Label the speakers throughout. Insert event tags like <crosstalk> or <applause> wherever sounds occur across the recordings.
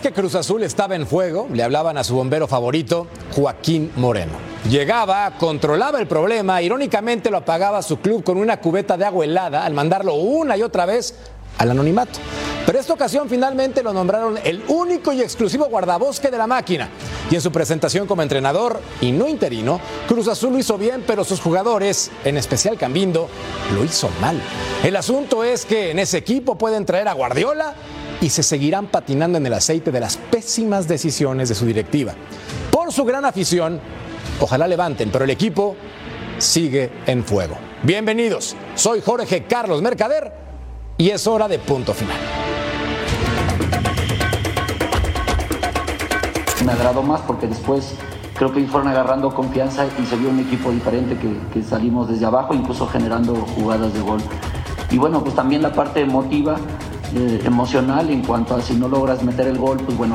Speaker 1: Que Cruz Azul estaba en fuego, le hablaban a su bombero favorito, Joaquín Moreno. Llegaba, controlaba el problema, irónicamente lo apagaba su club con una cubeta de agua helada al mandarlo una y otra vez al anonimato. Pero esta ocasión finalmente lo nombraron el único y exclusivo guardabosque de la máquina. Y en su presentación como entrenador y no interino, Cruz Azul lo hizo bien, pero sus jugadores, en especial Cambindo, lo hizo mal. El asunto es que en ese equipo pueden traer a Guardiola y se seguirán patinando en el aceite de las pésimas decisiones de su directiva. Por su gran afición, ojalá levanten, pero el equipo sigue en fuego. Bienvenidos, soy Jorge Carlos Mercader y es hora de punto final.
Speaker 2: Me agradó más porque después creo que fueron agarrando confianza y se vio un equipo diferente que, que salimos desde abajo, incluso generando jugadas de gol. Y bueno, pues también la parte emotiva eh, emocional en cuanto a si no logras meter el gol, pues bueno,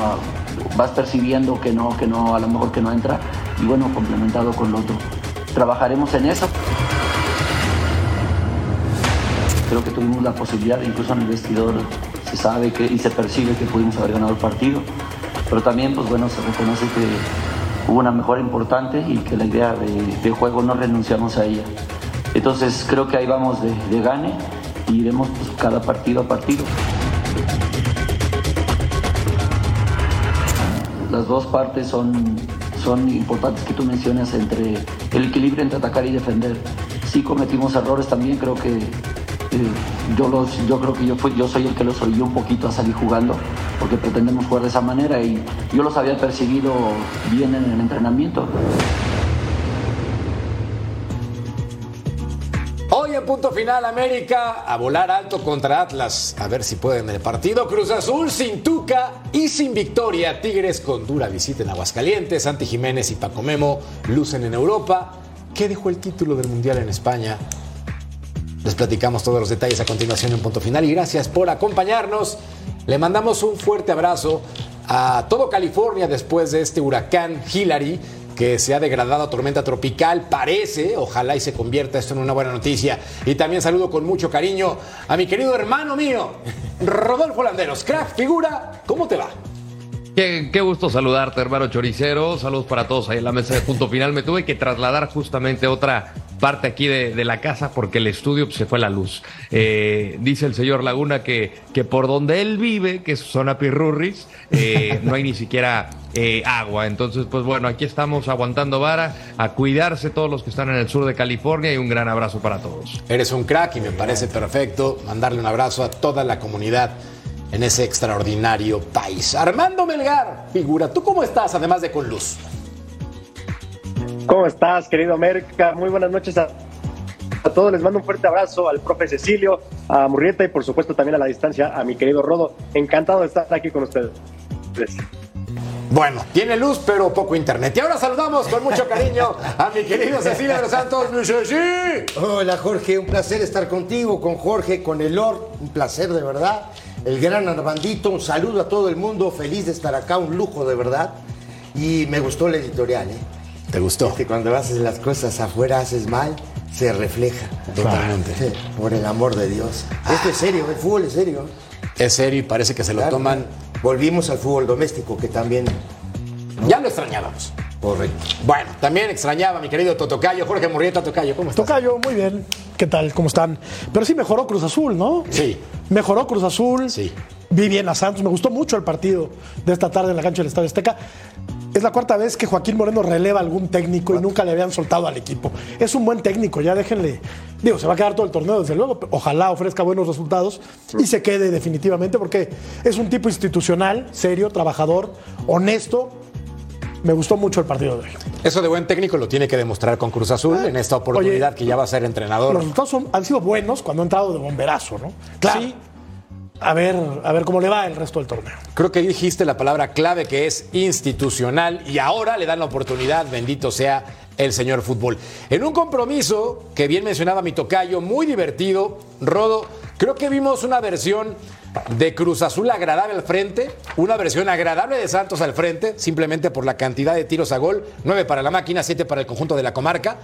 Speaker 2: vas percibiendo que no, que no, a lo mejor que no entra y bueno, complementado con lo otro. Trabajaremos en eso. Creo que tuvimos la posibilidad, incluso en el vestidor se sabe que y se percibe que pudimos haber ganado el partido, pero también pues bueno, se reconoce que hubo una mejora importante y que la idea de, juego no renunciamos a ella. Entonces creo que ahí vamos de, de gane iremos pues, cada partido a partido. Las dos partes son, son importantes que tú mencionas entre el equilibrio entre atacar y defender. Sí cometimos errores también, creo que eh, yo, los, yo creo que yo, soy el que los orilló un poquito a salir jugando porque pretendemos jugar de esa manera y yo los había percibido bien en el entrenamiento.
Speaker 1: Hoy en punto final, América a volar alto contra Atlas. A ver si pueden el partido. Cruz Azul sin Tuca y sin victoria. Tigres con dura visita en Aguascalientes. Santi Jiménez y Paco Memo lucen en Europa. ¿Qué dejó el título del Mundial en España? Les platicamos todos los detalles a continuación en punto final y gracias por acompañarnos. Le mandamos un fuerte abrazo a todo California después de este huracán Hillary que se ha degradado a tormenta tropical, parece, ojalá y se convierta esto en una buena noticia. Y también saludo con mucho cariño a mi querido hermano mío, Rodolfo Landeros, crack, figura, ¿cómo te va?
Speaker 3: Qué, qué, gusto saludarte, hermano Choricero. Saludos para todos ahí en la mesa de punto final. Me tuve que trasladar justamente otra parte aquí de, de la casa porque el estudio pues, se fue la luz. Eh, dice el señor Laguna que, que, por donde él vive, que es zona Pirurris, eh, <laughs> no hay ni siquiera eh, agua. Entonces, pues bueno, aquí estamos aguantando vara, a cuidarse todos los que están en el sur de California y un gran abrazo para todos.
Speaker 1: Eres un crack y me parece perfecto mandarle un abrazo a toda la comunidad en ese extraordinario país. Armando Melgar, figura, ¿tú cómo estás además de con luz?
Speaker 4: ¿Cómo estás, querido América? Muy buenas noches a, a, todos. Les mando un fuerte abrazo al profe Cecilio, a Murrieta y por supuesto también a la distancia a mi querido Rodo. Encantado de estar aquí con ustedes.
Speaker 1: Bueno, tiene luz pero poco internet. Y ahora saludamos con mucho cariño a mi querido Cecilia de los Santos.
Speaker 5: Hola Jorge, un placer estar contigo, con Jorge, con Elor, un placer de verdad. El gran Armandito, un saludo a todo el mundo, feliz de estar acá, un lujo de verdad. Y me gustó la editorial, ¿eh?
Speaker 1: ¿Te gustó?
Speaker 5: Que cuando haces las cosas afuera haces mal, se refleja.
Speaker 1: Totalmente.
Speaker 5: Por el amor de Dios. Esto es serio, el fútbol es serio.
Speaker 1: Es serio y parece que se lo toman.
Speaker 5: Volvimos al fútbol doméstico, que también.
Speaker 1: Ya lo extrañábamos.
Speaker 5: Correcto.
Speaker 1: Bueno, también extrañaba a mi querido Totocayo, Jorge Murrieta Tocayo. ¿Cómo estás?
Speaker 6: Tocayo, muy bien. ¿Qué tal? ¿Cómo están? Pero sí mejoró Cruz Azul, ¿no?
Speaker 1: Sí.
Speaker 6: Mejoró Cruz Azul.
Speaker 1: Sí.
Speaker 6: Vi bien a Santos. Me gustó mucho el partido de esta tarde en la cancha del Estadio Azteca. Es la cuarta vez que Joaquín Moreno releva a algún técnico y nunca le habían soltado al equipo. Es un buen técnico, ya déjenle. Digo, se va a quedar todo el torneo, desde luego. Ojalá ofrezca buenos resultados y se quede definitivamente, porque es un tipo institucional, serio, trabajador, honesto. Me gustó mucho el partido de hoy.
Speaker 1: Eso de buen técnico lo tiene que demostrar con Cruz Azul en esta oportunidad
Speaker 6: Oye,
Speaker 1: que ya va a ser entrenador.
Speaker 6: Los resultados son- han sido buenos cuando ha entrado de bomberazo, ¿no?
Speaker 1: Claro.
Speaker 6: Sí. A ver, a ver cómo le va el resto del torneo.
Speaker 1: Creo que dijiste la palabra clave que es institucional y ahora le dan la oportunidad, bendito sea el señor fútbol. En un compromiso que bien mencionaba mi tocayo, muy divertido, Rodo, creo que vimos una versión de Cruz Azul agradable al frente, una versión agradable de Santos al frente, simplemente por la cantidad de tiros a gol, nueve para la máquina, siete para el conjunto de la comarca.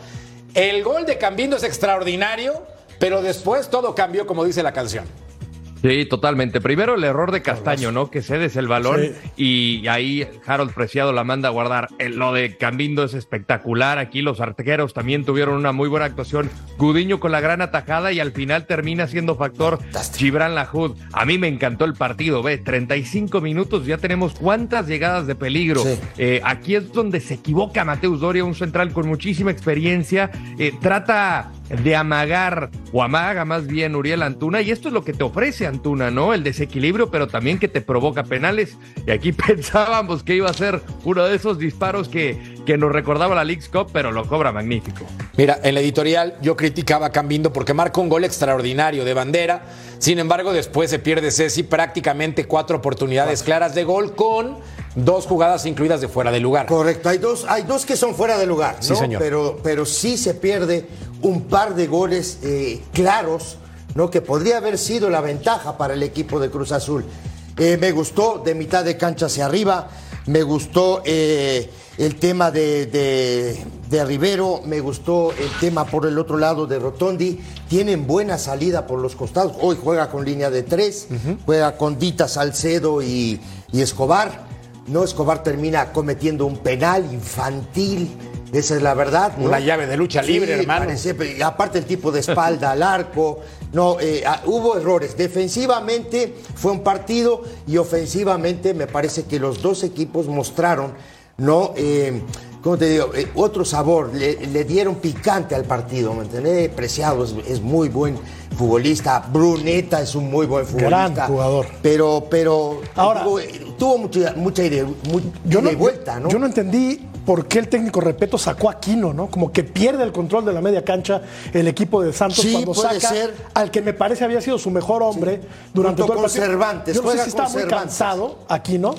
Speaker 1: El gol de Cambindo es extraordinario, pero después todo cambió como dice la canción.
Speaker 3: Sí, totalmente. Primero el error de Castaño, ¿no? Que cedes el balón y ahí Harold Preciado la manda a guardar. Eh, Lo de Cambindo es espectacular. Aquí los arqueros también tuvieron una muy buena actuación. Gudiño con la gran atajada y al final termina siendo factor Gibran Lahoud. A mí me encantó el partido, ve, 35 minutos, ya tenemos cuántas llegadas de peligro.
Speaker 5: Sí.
Speaker 3: Eh, aquí es donde se equivoca Mateus Doria, un central con muchísima experiencia. Eh, trata de amagar, o amaga más bien Uriel Antuna, y esto es lo que te ofrece Antuna, ¿no? El desequilibrio, pero también que te provoca penales. Y aquí <laughs> pensábamos que iba a ser uno de esos disparos que, que nos recordaba la League's Cup, pero lo cobra magnífico.
Speaker 1: Mira, en la editorial yo criticaba a Cambindo porque marca un gol extraordinario de bandera. Sin embargo, después se pierde Ceci prácticamente cuatro oportunidades claras de gol con dos jugadas incluidas de fuera de lugar.
Speaker 5: Correcto, hay dos, hay dos que son fuera de lugar, ¿no?
Speaker 1: Sí, señor.
Speaker 5: Pero, pero sí se pierde un par de goles eh, claros, ¿no? Que podría haber sido la ventaja para el equipo de Cruz Azul. Eh, me gustó de mitad de cancha hacia arriba, me gustó eh, el tema de, de- de Rivero, me gustó el tema por el otro lado de Rotondi. Tienen buena salida por los costados. Hoy juega con línea de tres, juega con Dita Salcedo y, y Escobar. No, Escobar termina cometiendo un penal infantil. Esa es la verdad. ¿no?
Speaker 1: Una llave de lucha libre,
Speaker 5: Sí,
Speaker 1: hermano.
Speaker 5: parece, pero- y aparte el tipo de espalda al arco. No, eh, ah, hubo errores. Defensivamente fue un partido y ofensivamente me parece que los dos equipos mostraron, ¿no? Eh, ¿Cómo te digo? Eh, otro sabor, le, le dieron picante al partido, ¿me entendés? Preciado es, es muy buen futbolista, Bruneta es un muy buen futbolista.
Speaker 6: Gran jugador.
Speaker 5: Pero, pero
Speaker 6: Ahora-
Speaker 5: tuvo, tuvo mucha, mucha
Speaker 6: Yo no,
Speaker 5: y vuelta, ¿no?
Speaker 6: yo no entendí por qué el técnico Repeto sacó a Quino, ¿no? Como que pierde el control de la media cancha el equipo de Santos
Speaker 5: Sí,
Speaker 6: cuando
Speaker 5: puede
Speaker 6: saca
Speaker 5: ser.
Speaker 6: al que me parece había sido su mejor hombre durante todo el partido.
Speaker 5: Cervantes,
Speaker 6: Yo no sé si estaba muy cansado Aquino,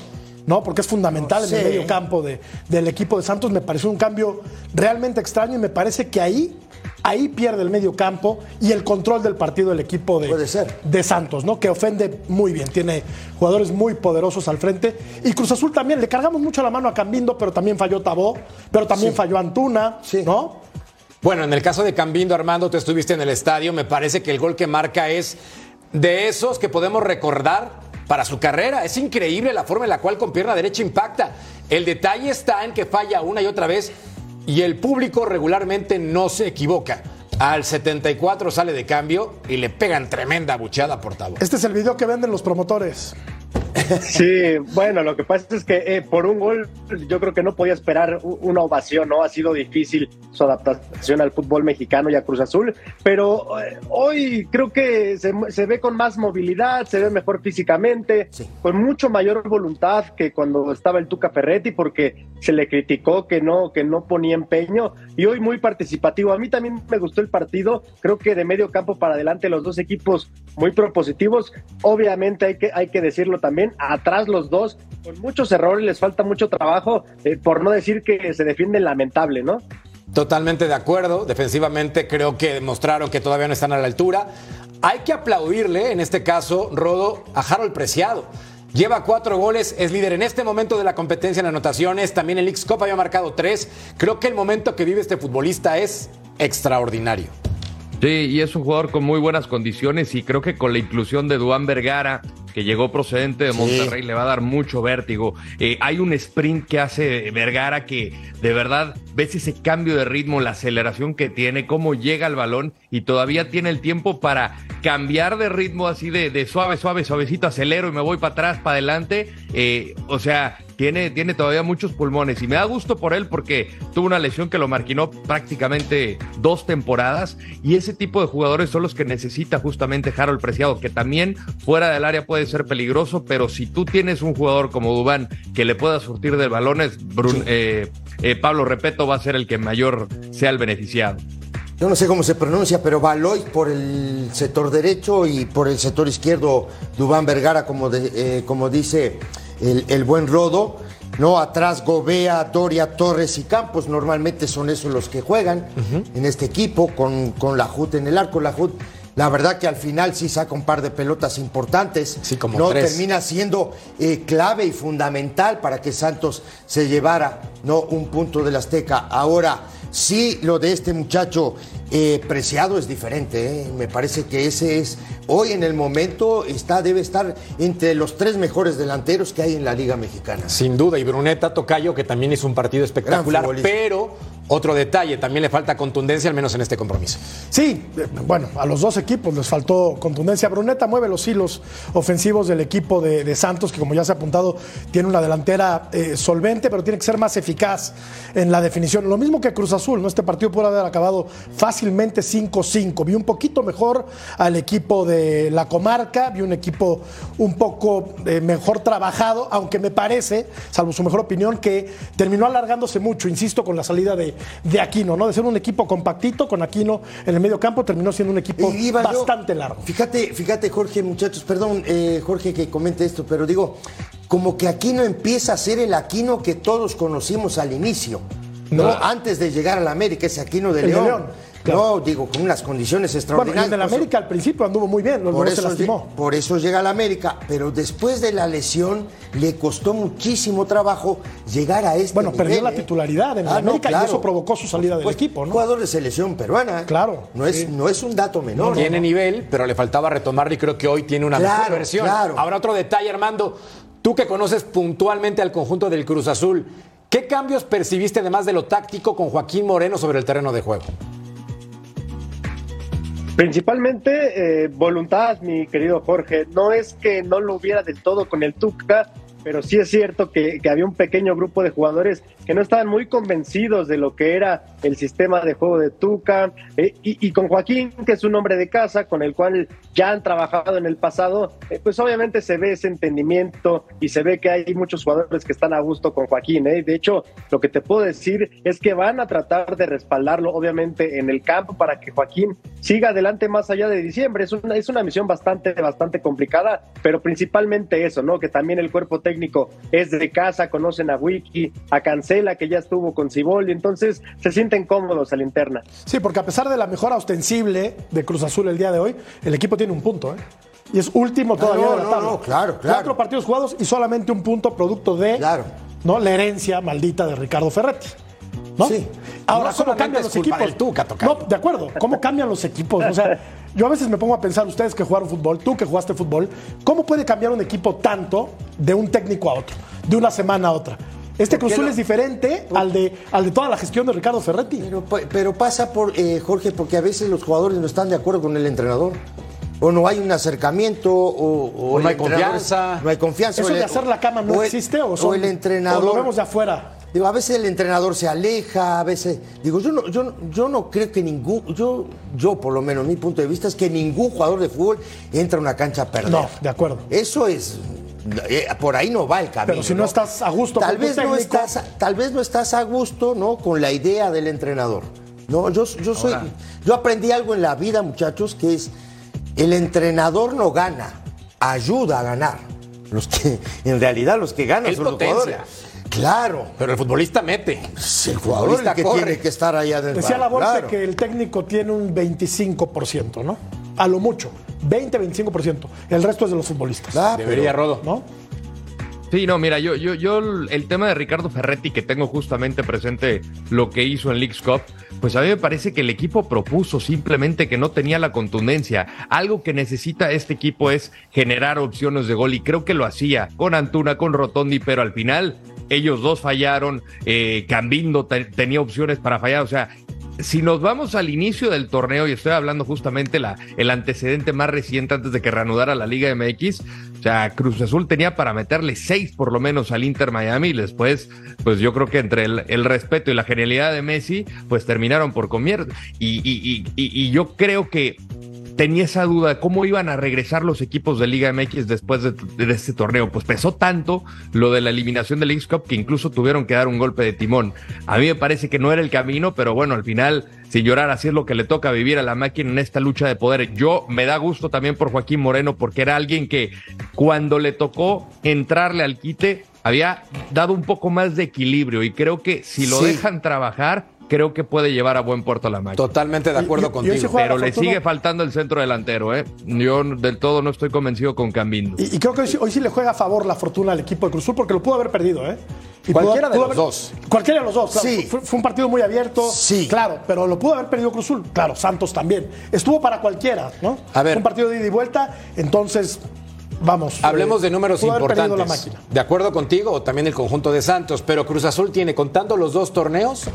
Speaker 6: ¿no? Porque es fundamental en el medio campo de- del equipo de Santos. Me pareció un cambio realmente extraño y me parece que ahí, ahí pierde el medio campo y el control del partido del equipo de,
Speaker 5: Puede ser.
Speaker 6: de Santos, ¿no? Que ofende muy bien, tiene jugadores muy poderosos al frente. Y Cruz Azul también, le cargamos mucho la mano a Cambindo, pero también falló Tabó, pero también
Speaker 5: Sí.
Speaker 6: falló Antuna,
Speaker 5: Sí.
Speaker 6: ¿no?
Speaker 1: Bueno, en el caso de Cambindo, Armando, tú estuviste en el estadio. Me parece que el gol que marca es de esos que podemos recordar para su carrera. Es increíble la forma en la cual con pierna derecha impacta. El detalle está en que falla una y otra vez y el público regularmente no se equivoca. Al 74 sale de cambio y le pegan tremenda buchada por Tabo.
Speaker 6: Este es el video que venden los promotores.
Speaker 4: Sí, bueno, lo que pasa es que eh, por un gol yo creo que no podía esperar una ovación, ¿no? Ha sido difícil su adaptación al fútbol mexicano y a Cruz Azul, pero eh, hoy creo que se, se ve con más movilidad, se ve mejor físicamente,
Speaker 5: Sí.
Speaker 4: con mucho mayor voluntad que cuando estaba el Tuca Ferretti, porque se le criticó que no, que no ponía empeño, y hoy muy participativo. A mí también me gustó el partido, creo que de medio campo para adelante los dos equipos muy propositivos. Obviamente hay que, hay que decirlo también, atrás los dos, con muchos errores, les falta mucho trabajo, eh, por no decir que se defienden lamentable, ¿no?
Speaker 1: Totalmente de acuerdo. Defensivamente creo que demostraron que todavía no están a la altura. Hay que aplaudirle, en este caso, Rodo, a Harold Preciado. Lleva cuatro goles, es líder en este momento de la competencia en anotaciones. También el X Cup había marcado tres. Creo que el momento que vive este futbolista es extraordinario.
Speaker 3: Sí, y es un jugador con muy buenas condiciones y creo que con la inclusión de Duan Vergara, que llegó procedente de
Speaker 5: Sí.
Speaker 3: Monterrey, le va a dar mucho vértigo. Eh, hay un sprint que hace Vergara que de verdad ves ese cambio de ritmo, la aceleración que tiene, cómo llega al balón y todavía tiene el tiempo para cambiar de ritmo así de, de suave, suave, suavecito, acelero y me voy para atrás, para adelante. Eh, o sea, tiene, tiene todavía muchos pulmones y me da gusto por él porque tuvo una lesión que lo marquinó prácticamente dos temporadas y ese tipo de jugadores son los que necesita justamente Harold Preciado, que también fuera del área puede ser peligroso, pero si tú tienes un jugador como Dubán que le pueda surtir de balones, eh, eh, Pablo Repeto va a ser el que mayor sea el beneficiado.
Speaker 5: Yo no sé cómo se pronuncia, pero Baloy por el sector derecho y por el sector izquierdo Dubán Vergara, como, eh, como dice el, buen Rodo. No, atrás Gobea, Doria, Torres y Campos. Normalmente son esos los que juegan en este equipo con, con la JUT en el arco. La JUT, la verdad que al final sí saca un par de pelotas importantes.
Speaker 1: Sí, como
Speaker 5: no termina siendo eh, clave y fundamental para que Santos se llevara no un punto del Azteca. Ahora Sí, lo de este muchacho eh, Preciado es diferente. ¿eh? Me parece que ese es, hoy en el momento, está, debe estar entre los tres mejores delanteros que hay en la Liga Mexicana.
Speaker 1: Sin duda, y Bruneta Tocayo, que también hizo un partido espectacular, pero otro detalle, también le falta contundencia, al menos en este compromiso.
Speaker 6: Sí, bueno, a los dos equipos les faltó contundencia. Bruneta mueve los hilos ofensivos del equipo de, Santos, que como ya se ha apuntado, tiene una delantera eh, solvente, pero tiene que ser más eficaz en la definición. Lo mismo que Cruz Azul, ¿no? Este partido puede haber acabado fácilmente 5-5. Vi un poquito mejor al equipo de la comarca, vi un equipo un poco eh, mejor trabajado, aunque me parece, salvo su mejor opinión, que terminó alargándose mucho, insisto, con la salida de de, Aquino, ¿no? De ser un equipo compactito con Aquino en el medio campo, terminó siendo un equipo bastante largo.
Speaker 5: Fíjate, fíjate, Jorge, muchachos, perdón, eh, Jorge, que comente esto, pero digo, como que Aquino empieza a ser el Aquino que todos conocimos al inicio. ¿no? Antes de llegar a la América, ese Aquino de León. No, digo, con unas condiciones extraordinarias.
Speaker 6: Bueno, el América al principio anduvo muy bien,
Speaker 5: por eso, se lastimó. Por eso llega a la América, pero después de la lesión le costó muchísimo trabajo llegar a este
Speaker 6: Bueno, perdió la ¿eh? titularidad en la ah, América y eso provocó su salida del equipo, ¿no?
Speaker 5: Jugador de selección peruana.
Speaker 6: Claro.
Speaker 5: No es, no es un dato menor.
Speaker 1: tiene nivel, pero le faltaba retomarlo y creo que hoy tiene una mejor versión. Ahora otro detalle, Armando. Tú que conoces puntualmente al conjunto del Cruz Azul, ¿qué cambios percibiste además de lo táctico con Joaquín Moreno sobre el terreno de juego?
Speaker 4: Principalmente eh, voluntad, mi querido Jorge. No es que no lo hubiera del todo con el Tuca, pero sí es cierto que, había un pequeño grupo de jugadores que no estaban muy convencidos de lo que era el sistema de juego de Tuca eh, y, con Joaquín, que es un hombre de casa con el cual ya han trabajado en el pasado, eh, pues obviamente se ve ese entendimiento y se ve que hay muchos jugadores que están a gusto con Joaquín. ¿eh? De hecho, lo que te puedo decir es que van a tratar de respaldarlo, obviamente, en el campo para que Joaquín siga adelante más allá de diciembre. Es una, es una misión bastante, bastante complicada, pero principalmente eso, ¿no? Que también el cuerpo técnico es de casa, conocen a Wiki, a Cancela, que ya estuvo con Ciboldi, entonces se sienten cómodos a la interna.
Speaker 6: Sí, porque a pesar de la mejora ostensible de Cruz Azul el día de hoy, el equipo tiene un punto, ¿eh? Y es último todavía
Speaker 5: no, no, no, claro, claro.
Speaker 6: Cuatro partidos jugados y solamente un punto producto de
Speaker 5: claro.
Speaker 6: ¿no? la herencia maldita de Ricardo Ferretti. ¿No?
Speaker 1: Sí.
Speaker 6: Ahora, ¿cómo cambian los equipos? no, de acuerdo. ¿Cómo cambian los equipos? O sea, <laughs> yo a veces me pongo a pensar, ustedes que jugaron fútbol, tú que jugaste fútbol, ¿cómo puede cambiar un equipo tanto de un técnico a otro, de una semana a otra? Este Cruzul es diferente al de, al de toda la gestión de Ricardo Ferretti.
Speaker 5: Pero, pasa por, eh, Jorge, porque a veces los jugadores no están de acuerdo con el entrenador. O no hay un acercamiento, o,
Speaker 1: no hay confianza.
Speaker 5: No hay confianza.
Speaker 6: ¿Eso de hacer la cama no existe? ¿O,
Speaker 5: el entrenador. lo
Speaker 6: vemos de afuera?
Speaker 5: Digo, a veces el entrenador se aleja, a veces. Digo, yo no, yo, yo no creo que ningún. Yo, yo, por lo menos, mi punto de vista es que ningún jugador de fútbol entra a una cancha a perder.
Speaker 6: No, de acuerdo.
Speaker 5: Eso es. Eh, por ahí no va el camino.
Speaker 6: Pero si no, estás a gusto
Speaker 5: tal vez no estás Tal vez no estás a gusto, ¿no? Con la idea del entrenador. No, yo, yo soy. Yo aprendí algo en la vida, muchachos, que es. El entrenador no gana, ayuda a ganar. Los que, en realidad, los que ganan son los jugadores. Claro.
Speaker 1: Pero el futbolista mete.
Speaker 5: el jugador que tiene que estar allá dentro.
Speaker 6: Decía la bolsa que el técnico tiene un 25%, ¿no? A lo mucho. 20-25%. El resto es de los futbolistas.
Speaker 1: Ah, Debería, Rodo.
Speaker 6: ¿No?
Speaker 3: Sí, no, mira, yo, yo, yo, el tema de Ricardo Ferretti, que tengo justamente presente lo que hizo en Leagues Cup, pues a mí me parece que el equipo propuso simplemente que no tenía la contundencia. Algo que necesita este equipo es generar opciones de gol y creo que lo hacía con Antuna, con Rotondi, pero al final ellos dos fallaron, eh, Cambindo tenía opciones para fallar, o sea, si nos vamos al inicio del torneo, y estoy hablando justamente la, el antecedente más reciente antes de que reanudara la Liga MX, o sea, Cruz Azul tenía para meterle seis por lo menos al Inter Miami y después, pues yo creo que entre el, respeto y la genialidad de Messi, pues terminaron por comer. Y, y, y, y yo creo que tenía esa duda de cómo iban a regresar los equipos de Liga MX después de, este torneo. Pues pesó tanto lo de la eliminación del X Cup que incluso tuvieron que dar un golpe de timón. A mí me parece que no era el camino, pero bueno, al final, sin llorar, así es lo que le toca vivir a la máquina en esta lucha de poder. Yo me da gusto también por Joaquín Moreno, porque era alguien que cuando le tocó entrarle al quite, había dado un poco más de equilibrio y creo que si lo dejan trabajar, creo que puede llevar a buen puerto la máquina.
Speaker 1: Totalmente de acuerdo contigo.
Speaker 3: pero le sigue faltando el centro delantero, ¿eh? Yo del todo no estoy convencido con Cambindo.
Speaker 6: Y, creo que hoy, sí le juega a favor la fortuna al equipo de Cruzul porque lo pudo haber perdido, ¿eh?
Speaker 1: cualquiera de los dos.
Speaker 6: Cualquiera de los dos,
Speaker 1: Sí.
Speaker 6: Fue, un partido muy abierto.
Speaker 1: Sí.
Speaker 6: Claro, pero lo pudo haber perdido Cruzul. Claro, Santos también. Estuvo para cualquiera, ¿no?
Speaker 1: A ver.
Speaker 6: un partido de ida y vuelta, entonces vamos.
Speaker 1: Hablemos de eh, números importantes. De acuerdo contigo, o también el conjunto de Santos, pero Cruz Azul tiene, contando los dos torneos,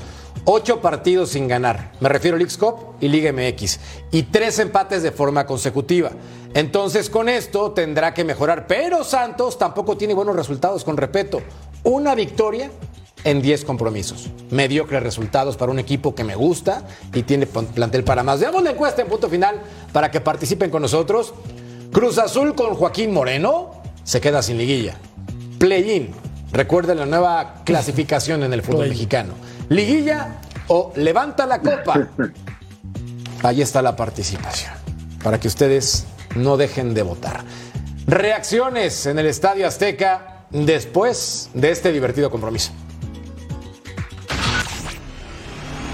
Speaker 1: ocho partidos sin ganar. Me refiero a League Cup y Liga MX. Y tres empates de forma consecutiva. Entonces, con esto tendrá que mejorar. Pero Santos tampoco tiene buenos resultados, con respeto. Una victoria en 10 compromisos. Mediocres resultados para un equipo que me gusta y tiene plantel para más. Veamos la encuesta en punto final para que participen con nosotros. Cruz Azul con Joaquín Moreno se queda sin liguilla. Play-in. Recuerden la nueva clasificación en el fútbol mexicano. Liguilla o levanta la copa. Ahí está la participación. Para que ustedes no dejen de votar. Reacciones en el Estadio Azteca después de este divertido compromiso.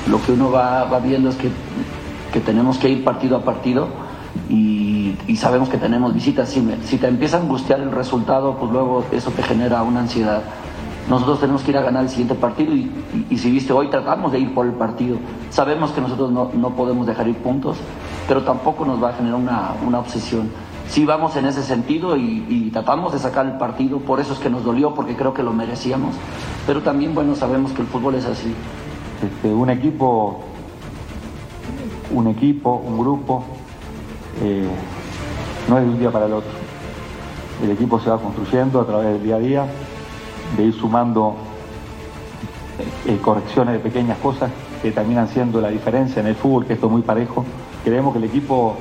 Speaker 2: Lo que uno va, viendo es que, que tenemos que ir partido a partido y, sabemos que tenemos visitas. Si, te empieza a angustiar el resultado, pues luego eso te genera una ansiedad. Nosotros tenemos que ir a ganar el siguiente partido y, si viste hoy tratamos de ir por el partido. Sabemos que nosotros no, no podemos dejar ir puntos, pero tampoco nos va a generar una, una obsesión. Sí vamos en ese sentido y, y, tratamos de sacar el partido, por eso es que nos dolió, porque creo que lo merecíamos. Pero también, bueno, sabemos que el fútbol es así.
Speaker 7: Este, un equipo, un equipo, un grupo, eh, no es de un día para el otro. El equipo se va construyendo a través del día a día, de ir sumando eh, correcciones de pequeñas cosas que terminan siendo la diferencia en el fútbol, que esto es muy parejo. Creemos que el equipo,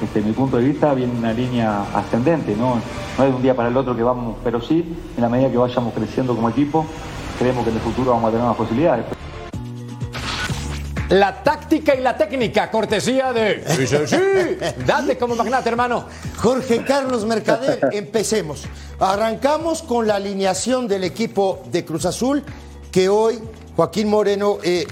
Speaker 7: desde mi punto de vista, viene en una línea ascendente, ¿no? no es de un día para el otro que vamos, pero sí, en la medida que vayamos creciendo como equipo, creemos que en el futuro vamos a tener más posibilidades.
Speaker 1: La táctica y la técnica, cortesía de. Sí, sí, sí. Date como magnate, hermano.
Speaker 5: Jorge Carlos Mercader, <laughs> empecemos. Arrancamos con la alineación del equipo de Cruz Azul, que hoy Joaquín Moreno eh,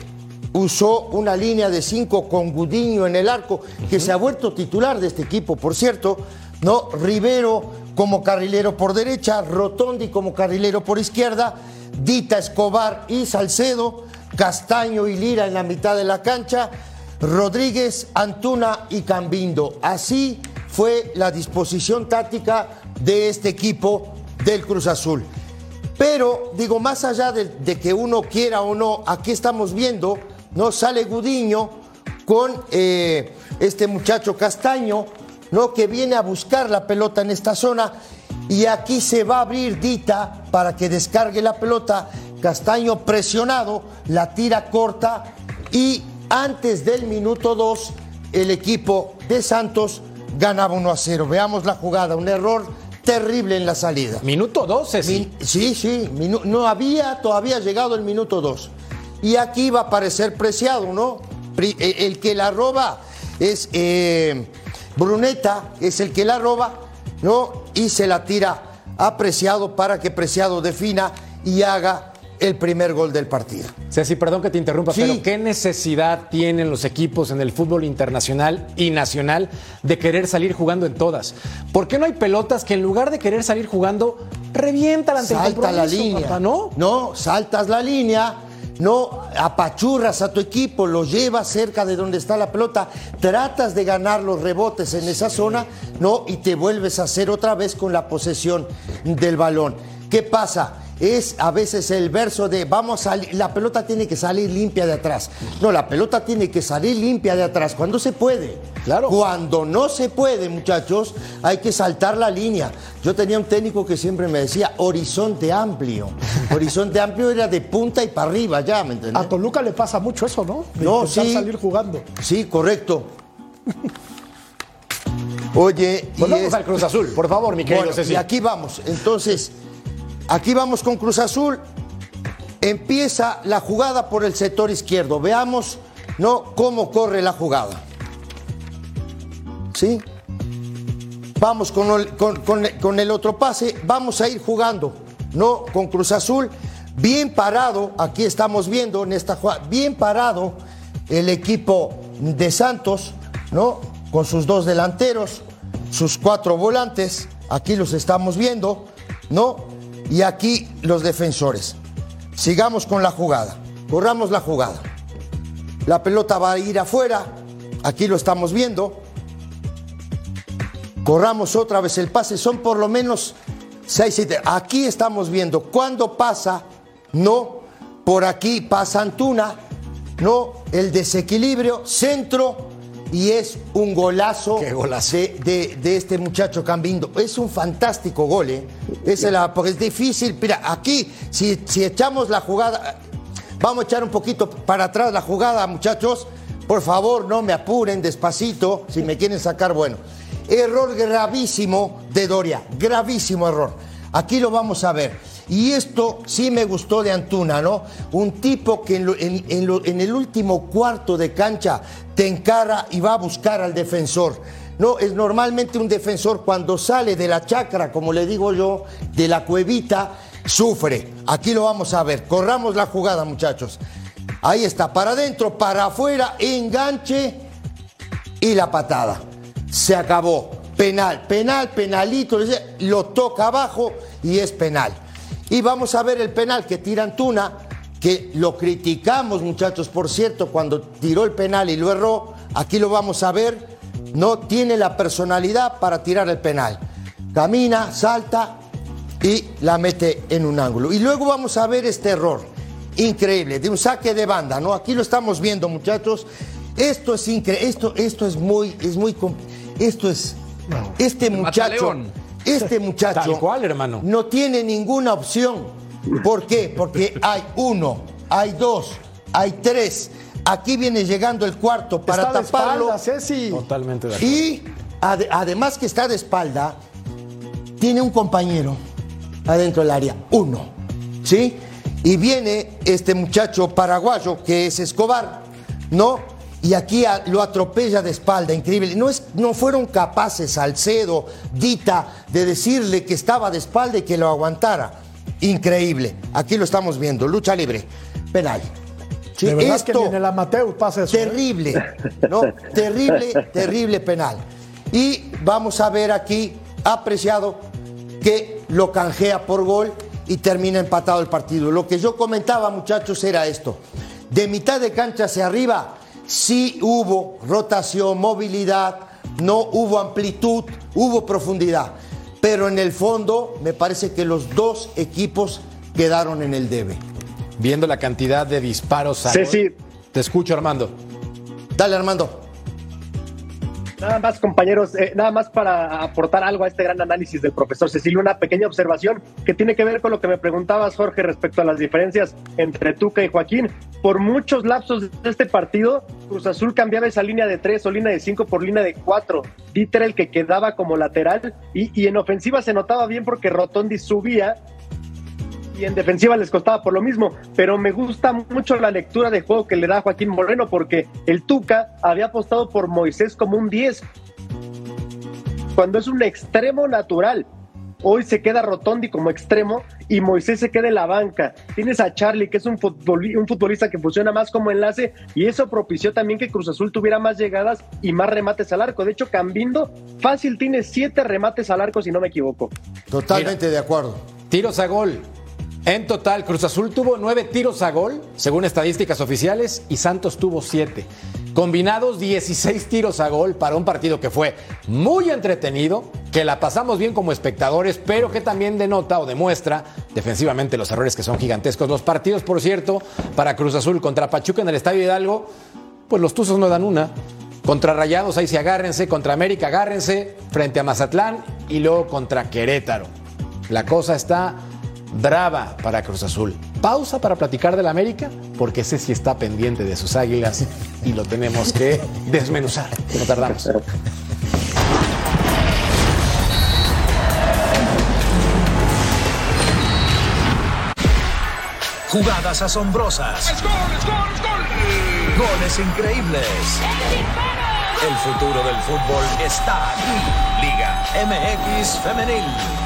Speaker 5: usó una línea de cinco con Gudiño en el arco, que se ha vuelto titular de este equipo, por cierto. ¿no? Rivero como carrilero por derecha, Rotondi como carrilero por izquierda, Dita Escobar y Salcedo Castaño y Lira en la mitad de la cancha, Rodríguez, Antuna y Cambindo. Así fue la disposición táctica de este equipo del Cruz Azul. Pero, digo, más allá de, que uno quiera o no, aquí estamos viendo, ¿no? Sale Gudiño con eh, este muchacho Castaño, ¿no? Que viene a buscar la pelota en esta zona. Y aquí se va a abrir Dita para que descargue la pelota Castaño presionado, la tira corta y antes del minuto 2 el equipo de Santos ganaba 1 a 0. Veamos la jugada, un error terrible en la salida.
Speaker 1: Minuto 12,
Speaker 5: sí. sí, sí, no había todavía llegado el minuto 2. Y aquí va a aparecer preciado, ¿no? Eh, el que la roba es eh, Bruneta, es el que la roba, ¿no? Y se la tira a Preciado para que Preciado defina y haga el primer gol del partido.
Speaker 1: Ceci, perdón que te interrumpa, pero ¿qué necesidad tienen los equipos en el fútbol internacional y nacional de querer salir jugando en todas? ¿Por qué no hay pelotas que en lugar de querer salir jugando, revientan ante
Speaker 5: Salta la línea. ¿no? No, saltas la línea, no apachurras a tu equipo, lo llevas cerca de donde está la pelota, tratas de ganar los rebotes en esa zona, no, y te vuelves a hacer otra vez con la posesión del balón. ¿Qué pasa? Es a veces el verso de vamos a la pelota tiene que salir limpia de atrás. No, la pelota tiene que salir limpia de atrás cuando se puede.
Speaker 1: Claro.
Speaker 5: Cuando no se puede, muchachos, hay que saltar la línea. Yo tenía un técnico que siempre me decía horizonte amplio. <laughs> horizonte amplio era de punta y para arriba, ya, ¿me entendés?
Speaker 6: A Toluca le pasa mucho eso, ¿no? De
Speaker 5: No, sí.
Speaker 6: salir jugando.
Speaker 5: Sí, correcto. Oye,
Speaker 1: Volvamos
Speaker 5: es-
Speaker 1: al Cruz Azul, por favor, mi querido
Speaker 5: Bueno,
Speaker 1: Ceci.
Speaker 5: y aquí vamos. Entonces, aquí vamos con Cruz Azul. Empieza la jugada por el sector izquierdo. Veamos, ¿no? Cómo corre la jugada. ¿Sí? Vamos con el, con- con- el otro pase. Vamos a ir jugando, ¿no? Con Cruz Azul. Bien parado, aquí estamos viendo en esta jugada, bien parado el equipo de Santos, ¿no? Con sus dos delanteros, sus cuatro volantes, aquí los estamos viendo, ¿no? Y aquí los defensores. Sigamos con la jugada, corramos la jugada. La pelota va a ir afuera, aquí lo estamos viendo. Corramos otra vez el pase, son por lo menos 6, 7. Aquí estamos viendo. Cuando pasa, no, por aquí pasa Antuna, no, el desequilibrio, centro y es un golazo,
Speaker 1: golazo.
Speaker 5: De, de- de este muchacho Cambindo. Es un fantástico gol, ¿eh? Es la- porque es difícil. Mira, aquí, si, si echamos la jugada, vamos a echar un poquito para atrás la jugada, muchachos. Por favor, no me apuren despacito. Si me quieren sacar, bueno. Error gravísimo de Doria, gravísimo error. Aquí lo vamos a ver. Y esto sí me gustó de Antuna, ¿no? Un tipo que en, el último cuarto de cancha te encara y va a buscar al defensor. No, es normalmente un defensor cuando sale de la chacra, como le digo yo, de la cuevita, sufre. Aquí lo vamos a ver. Corramos la jugada, muchachos. Ahí está, para adentro, para afuera, enganche y la patada. Se acabó. Penal, penal, penalito. Lo toca abajo y es penal. Y vamos a ver el penal que tira Antuna, que lo criticamos, muchachos, por cierto, cuando tiró el penal y lo erró. Aquí lo vamos a ver. No tiene la personalidad para tirar el penal. Camina, salta y la mete en un ángulo. Y luego vamos a ver este error increíble de un saque de banda, ¿no? Aquí lo estamos viendo, muchachos. Esto es increíble, esto, esto es muy, es muy, esto es, este muchacho. Este muchacho,
Speaker 1: Tal cual, hermano.
Speaker 5: no tiene ninguna opción. ¿Por qué? Porque hay uno, hay dos, hay tres. Aquí viene llegando el cuarto para
Speaker 6: Está de
Speaker 5: taparlo.
Speaker 6: Ceci.
Speaker 1: Totalmente de acuerdo.
Speaker 5: Y ade- además que está de espalda, tiene un compañero adentro del área, uno, ¿sí? Y viene este muchacho paraguayo que es Escobar, ¿no? Y aquí a- lo atropella de espalda, increíble. No, es, no fueron capaces Salcedo, Dita, de decirle que estaba de espalda y que lo aguantara. Increíble. Aquí lo estamos viendo, lucha libre, penal. Sí,
Speaker 6: De verdad que
Speaker 5: esto-
Speaker 6: ni en el amateur pasa eso. ¿eh?
Speaker 5: Terrible, <laughs> ¿no? terrible, terrible penal. Y vamos a ver aquí, apreciado, que lo canjea por gol y termina empatado el partido. Lo que yo comentaba, muchachos, era esto. De mitad de cancha hacia arriba, sí hubo rotación, movilidad, no hubo amplitud, hubo profundidad. Pero en el fondo, me parece que los dos equipos quedaron en el debe.
Speaker 1: Viendo la cantidad de disparos a
Speaker 4: Ceci.
Speaker 1: gol. Te escucho, Armando.
Speaker 5: Dale, Armando.
Speaker 4: Nada más, compañeros, eh, nada más para aportar algo a este gran análisis del profesor Cecilio, una pequeña observación que tiene que ver con lo que me preguntabas, Jorge, respecto a las diferencias entre Tuca y Joaquín. Por muchos lapsos de este partido, Cruz Azul cambiaba esa línea de tres o línea de cinco por línea de cuatro. Dieter el que quedaba como lateral y, y en ofensiva se notaba bien porque Rotondi subía y en defensiva les costaba por lo mismo, pero me gusta mucho la lectura de juego que le da Joaquín Moreno porque el Tuca había apostado por Moisés como un 10 cuando es un extremo natural. Hoy se queda Rotondi como extremo y Moisés se queda en la banca. Tienes a Charlie, que es un, futboli- un futbolista que funciona más como enlace, y eso propició también que Cruz Azul tuviera más llegadas y más remates al arco. De hecho, Cambindo fácil tiene siete remates al arco, si no me equivoco.
Speaker 5: Totalmente de acuerdo.
Speaker 1: Tiros a gol. En total, Cruz Azul tuvo nueve tiros a gol, según estadísticas oficiales, y Santos tuvo siete. Combinados 16 tiros a gol para un partido que fue muy entretenido, que la pasamos bien como espectadores, pero que también denota o demuestra defensivamente los errores que son gigantescos. Los partidos, por cierto, para Cruz Azul contra Pachuca en el Estadio Hidalgo, pues los Tuzos no dan una. Contra Rayados, ahí sí agárrense. Contra América, agárrense. Frente a Mazatlán y luego contra Querétaro. La cosa está brava para Cruz Azul. Pausa para platicar del América, porque sé si está pendiente de sus águilas y lo tenemos que desmenuzar. No tardamos.
Speaker 8: Jugadas asombrosas. Goles increíbles. El futuro del fútbol está aquí. Liga MX Femenil.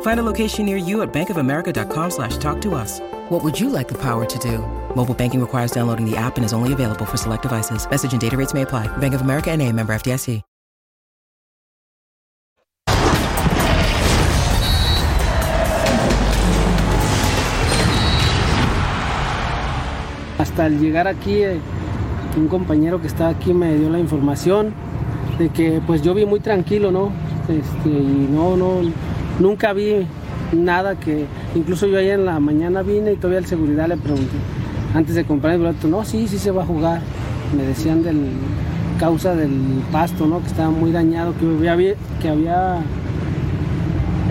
Speaker 9: Find a location near you at bankofamerica.com slash talk to us. What would you like the power to do? Mobile banking requires downloading the app and is only available for select devices. Message and data rates may apply. Bank of America and a member FDIC.
Speaker 10: Hasta al llegar aquí, eh, un compañero que está aquí me dio la información de que pues yo vi muy tranquilo, ¿no? Este, y no, no, nunca vi nada que, incluso yo ayer en la mañana vine y todavía el seguridad le pregunté, antes de comprar el boleto, no, sí, sí se va a jugar. Me decían del causa del pasto, ¿no? Que estaba muy dañado, que había, que había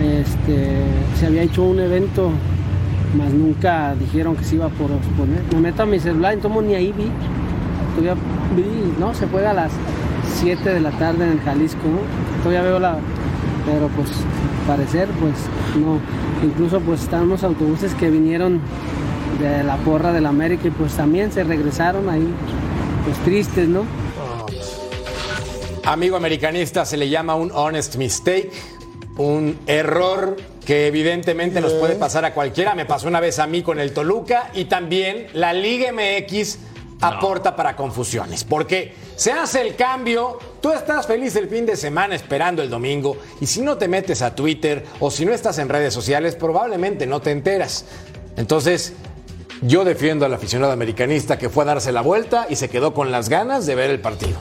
Speaker 10: este, se había hecho un evento, más nunca dijeron que se iba por exponer. Me meto a mi celular, entonces ni ahí vi. Todavía vi, no, se juega a las 7 de la tarde en el Jalisco, ¿no? Todavía veo la. Pero pues, parecer, pues no. Incluso pues están unos autobuses que vinieron de la porra del América y pues también se regresaron ahí, pues tristes, ¿no?
Speaker 1: Amigo americanista, se le llama un honest mistake, un error que evidentemente nos puede pasar a cualquiera. Me pasó una vez a mí con el Toluca y también la Liga MX aporta para confusiones. Porque se hace el cambio, tú estás feliz el fin de semana esperando el domingo y si no te metes a Twitter o si no estás en redes sociales, probablemente no te enteras. Entonces, yo defiendo al aficionado americanista que fue a darse la vuelta y se quedó con las ganas de ver el partido.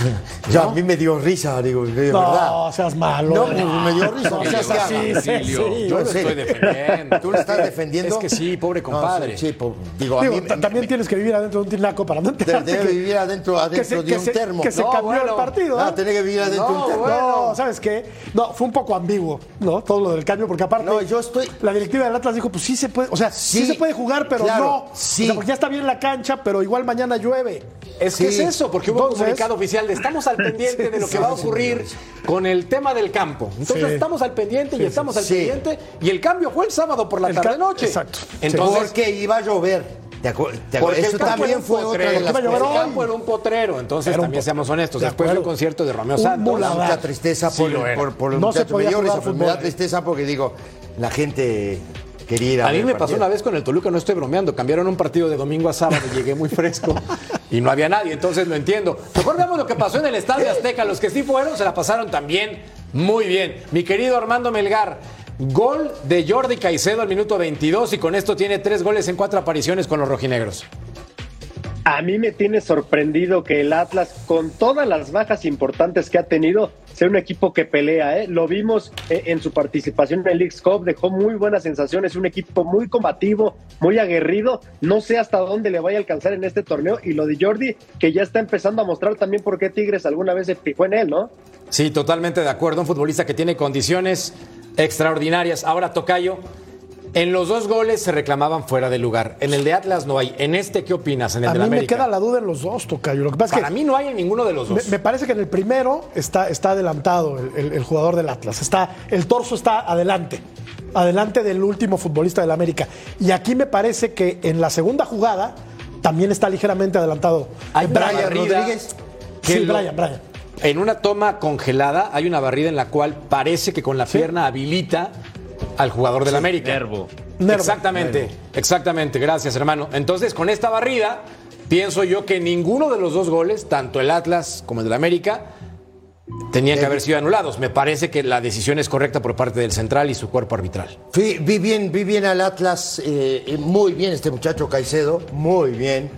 Speaker 1: <laughs>
Speaker 5: Ya, a mí me dio risa, digo, de verdad.
Speaker 6: No, seas malo.
Speaker 5: No, me dio risa. <laughs>
Speaker 6: No seas
Speaker 5: se
Speaker 6: así, sí.
Speaker 1: Yo lo estoy defendiendo.
Speaker 5: ¿Tú lo estás defendiendo?
Speaker 1: Es que sí, pobre compadre.
Speaker 5: No, sí, sí, po- digo, a
Speaker 6: Digo,
Speaker 5: mí
Speaker 6: ta- también tienes que vivir adentro de un tinaco para no enterarte
Speaker 5: debe
Speaker 6: que-
Speaker 5: vivir adentro, adentro
Speaker 6: que se-
Speaker 5: de
Speaker 6: que
Speaker 5: un
Speaker 6: se-
Speaker 5: termo.
Speaker 6: Que se cambió
Speaker 1: bueno.
Speaker 6: el partido.
Speaker 5: Ah,
Speaker 6: ¿eh?
Speaker 5: tiene que vivir adentro de un termo.
Speaker 6: No, ¿sabes qué? No, fue un poco ambiguo, ¿no? Todo lo del cambio, porque aparte.
Speaker 5: No, yo estoy-
Speaker 6: La directiva del Atlas dijo, pues sí se puede, o sea, sí,
Speaker 5: Sí,
Speaker 6: se puede jugar, pero
Speaker 5: claro,
Speaker 6: no.
Speaker 5: sí.
Speaker 6: O sea, porque ya está bien la cancha, pero igual mañana llueve.
Speaker 1: Es que es eso, porque hubo un comunicado oficial estamos al <laughs> pendiente
Speaker 6: Sí,
Speaker 1: de lo que
Speaker 6: sí,
Speaker 1: va a
Speaker 6: sí,
Speaker 1: ocurrir con el tema del campo. Entonces
Speaker 6: Sí.
Speaker 1: estamos al pendiente y estamos al
Speaker 5: sí.
Speaker 1: pendiente y el cambio fue el sábado por la tarde-noche.
Speaker 6: exacto.
Speaker 1: Entonces,
Speaker 5: Porque iba a llover. ¿Te te
Speaker 1: porque
Speaker 5: Eso también fue otra de las
Speaker 1: el campo era un potrero, entonces
Speaker 6: un
Speaker 1: también
Speaker 6: potrero.
Speaker 1: seamos honestos.
Speaker 6: De
Speaker 1: Después del concierto de Romeo Santos.
Speaker 5: mucha tristeza
Speaker 1: Sí
Speaker 5: por,
Speaker 1: lo era.
Speaker 5: por, por el
Speaker 6: No se
Speaker 5: muchacho.
Speaker 6: podía
Speaker 5: me da tristeza porque digo, la gente quería ir a
Speaker 1: mí me pasó una vez con el Toluca, no estoy bromeando. Cambiaron un partido de domingo a sábado, llegué muy fresco <laughs> y no había nadie, entonces lo entiendo. Mejor veamos lo que pasó en el Estadio Azteca. Los que sí fueron se la pasaron también muy bien. Mi querido Armando Melgar, gol de Jordi Caicedo al minuto 22 y con esto tiene tres goles en cuatro apariciones con los rojinegros.
Speaker 4: A mí me tiene sorprendido que el Atlas, con todas las bajas importantes que ha tenido, sea un equipo que pelea. ¿eh? Lo vimos eh, en su participación en el League's Cup, dejó muy buenas sensaciones, un equipo muy combativo, muy aguerrido. No sé hasta dónde le vaya a alcanzar en este torneo. Y lo de Jordi, que ya está empezando a mostrar también por qué Tigres alguna vez se fijó en él, ¿no?
Speaker 1: Sí, totalmente de acuerdo. Un futbolista que tiene condiciones extraordinarias. Ahora, Tocayo, en los dos goles se reclamaban fuera de lugar. En el de Atlas no hay. En este, ¿qué opinas? En el
Speaker 6: A
Speaker 1: de
Speaker 6: mí me
Speaker 1: América.
Speaker 6: queda la duda en los dos, Tocayo. Lo que pasa es
Speaker 1: Para
Speaker 6: que
Speaker 1: mí no hay en ninguno de los
Speaker 6: me,
Speaker 1: dos.
Speaker 6: me parece que en el primero está, está adelantado el, el- el jugador del Atlas. Está, el torso está adelante. Adelante del último futbolista del América. Y aquí me parece que en la segunda jugada también está ligeramente adelantado.
Speaker 1: Hay
Speaker 6: Brian Rodríguez. Sí,
Speaker 1: lo-
Speaker 6: Brian, Brian.
Speaker 1: en una toma congelada hay una barrida en la cual parece que con la pierna habilita al jugador del América.
Speaker 3: Nervo.
Speaker 6: Nervo.
Speaker 1: Exactamente, exactamente, gracias hermano. Entonces, con esta barrida, pienso yo que ninguno de los dos goles, tanto el Atlas como el del América, tenían que haber sido anulados. Me parece que la decisión es correcta por parte del central y su cuerpo arbitral.
Speaker 5: Vi, bien, vi bien al Atlas, eh, eh, muy bien este muchacho Caicedo, muy bien.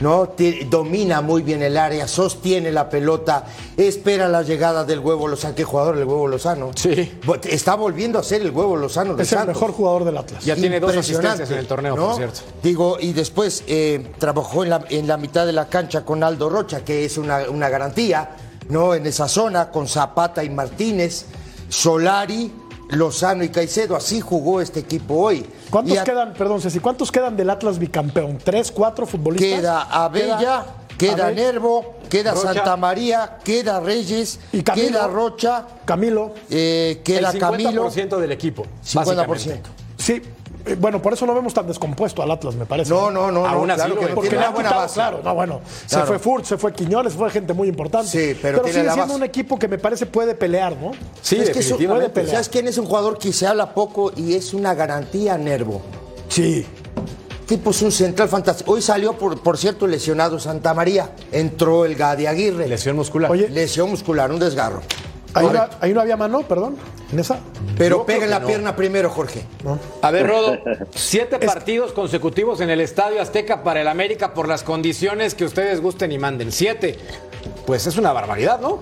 Speaker 5: ¿No? Domina muy bien el área, sostiene la pelota, espera la llegada del huevo Lozano. ¿Qué jugador el huevo Lozano?
Speaker 1: Sí.
Speaker 5: Está volviendo a ser el huevo Lozano de
Speaker 6: Es el mejor jugador del Atlas.
Speaker 1: Ya tiene dos asistencias en el torneo,
Speaker 5: ¿no?
Speaker 1: por cierto.
Speaker 5: Digo, y después eh, trabajó en la, en la mitad de la cancha con Aldo Rocha, que es una, una garantía, ¿no? En esa zona, con Zapata y Martínez, Solari, Lozano y Caicedo. Así jugó este equipo hoy.
Speaker 6: ¿Cuántos
Speaker 5: a-
Speaker 6: quedan, perdón, Ceci, cuántos quedan del Atlas bicampeón? ¿Tres, cuatro futbolistas?
Speaker 5: Queda Abella, queda,
Speaker 6: Abel-
Speaker 5: Nervo, queda
Speaker 1: Rocha.
Speaker 5: Santa María, queda Reyes,
Speaker 6: Y Camilo.
Speaker 5: queda Rocha,
Speaker 6: Camilo.
Speaker 5: eh, queda
Speaker 1: el
Speaker 5: Camilo.
Speaker 1: 50% del equipo.
Speaker 5: 50%.
Speaker 1: básicamente.
Speaker 6: Sí, bueno, por eso no vemos tan descompuesto al Atlas, me parece.
Speaker 5: No, no, no,
Speaker 1: Aún
Speaker 5: no,
Speaker 1: así
Speaker 5: claro
Speaker 1: lo
Speaker 5: que
Speaker 1: veo.
Speaker 5: no
Speaker 6: Porque
Speaker 5: tiene
Speaker 6: le
Speaker 5: buena
Speaker 6: quitado,
Speaker 5: base.
Speaker 6: claro, no, bueno,
Speaker 5: Claro.
Speaker 6: se fue Furt, se fue Quiñones, fue gente muy importante.
Speaker 5: Sí, pero tiene
Speaker 6: sigue
Speaker 5: la
Speaker 6: siendo
Speaker 5: base.
Speaker 6: un equipo que me parece puede pelear, ¿no?
Speaker 1: Sí,
Speaker 5: es que eso-
Speaker 6: puede pelear.
Speaker 5: ¿Sabes quién es un jugador que se habla poco y es una garantía Nervo?
Speaker 6: Sí.
Speaker 5: Tipo es un central fantástico. Hoy salió, por, por cierto, lesionado Santa María. Entró el Gadi Aguirre.
Speaker 1: Lesión muscular.
Speaker 6: Oye,
Speaker 5: Lesión muscular, un desgarro.
Speaker 6: Ahí no, ahí no había mano, perdón, en esa.
Speaker 5: Pero
Speaker 1: Yo
Speaker 5: pega en la
Speaker 1: no.
Speaker 5: pierna primero, Jorge.
Speaker 1: A ver, Rodo, <laughs> siete partidos consecutivos en el Estadio Azteca para el América por las condiciones que ustedes gusten y manden. Siete. Pues es una barbaridad, ¿no?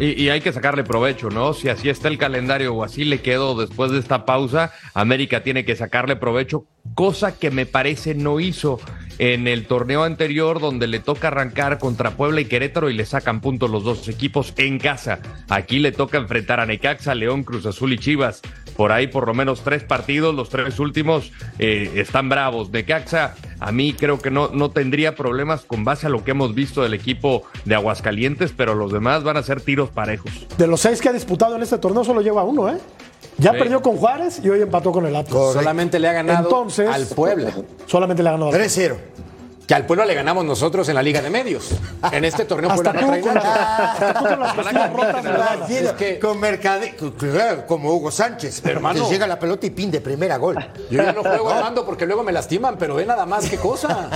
Speaker 3: Y, y hay que sacarle provecho, ¿no? Si así está el calendario o así le quedó después de esta pausa, América tiene que sacarle provecho, cosa que me parece no hizo en el torneo anterior donde le toca arrancar contra Puebla y Querétaro y le sacan puntos los dos equipos en casa. Aquí le toca enfrentar a Necaxa, León, Cruz Azul y Chivas. Por ahí por lo menos tres partidos, los tres últimos eh, están bravos. Necaxa a mí creo que no, no tendría problemas con base a lo que hemos visto del equipo de Aguascalientes, pero los demás van a ser tiros parejos.
Speaker 6: De los seis que ha disputado en este torneo, solo lleva uno, ¿eh? Ya
Speaker 3: Sí.
Speaker 6: perdió con Juárez y hoy empató con el Atlas.
Speaker 1: Solamente le ha ganado
Speaker 6: Entonces,
Speaker 1: al Puebla.
Speaker 6: Solamente le ha ganado al
Speaker 5: 3-0.
Speaker 1: Que al Puebla le ganamos nosotros en la Liga de Medios. En este torneo Puebla no trae
Speaker 6: con
Speaker 1: nada.
Speaker 6: con.
Speaker 1: Es que-
Speaker 5: Mercade, claro, como Hugo Sánchez.
Speaker 1: Hermano.
Speaker 5: Que llega la pelota y pin de primera gol.
Speaker 1: Yo ya no juego Armando porque luego me lastiman, pero ve nada más qué cosa.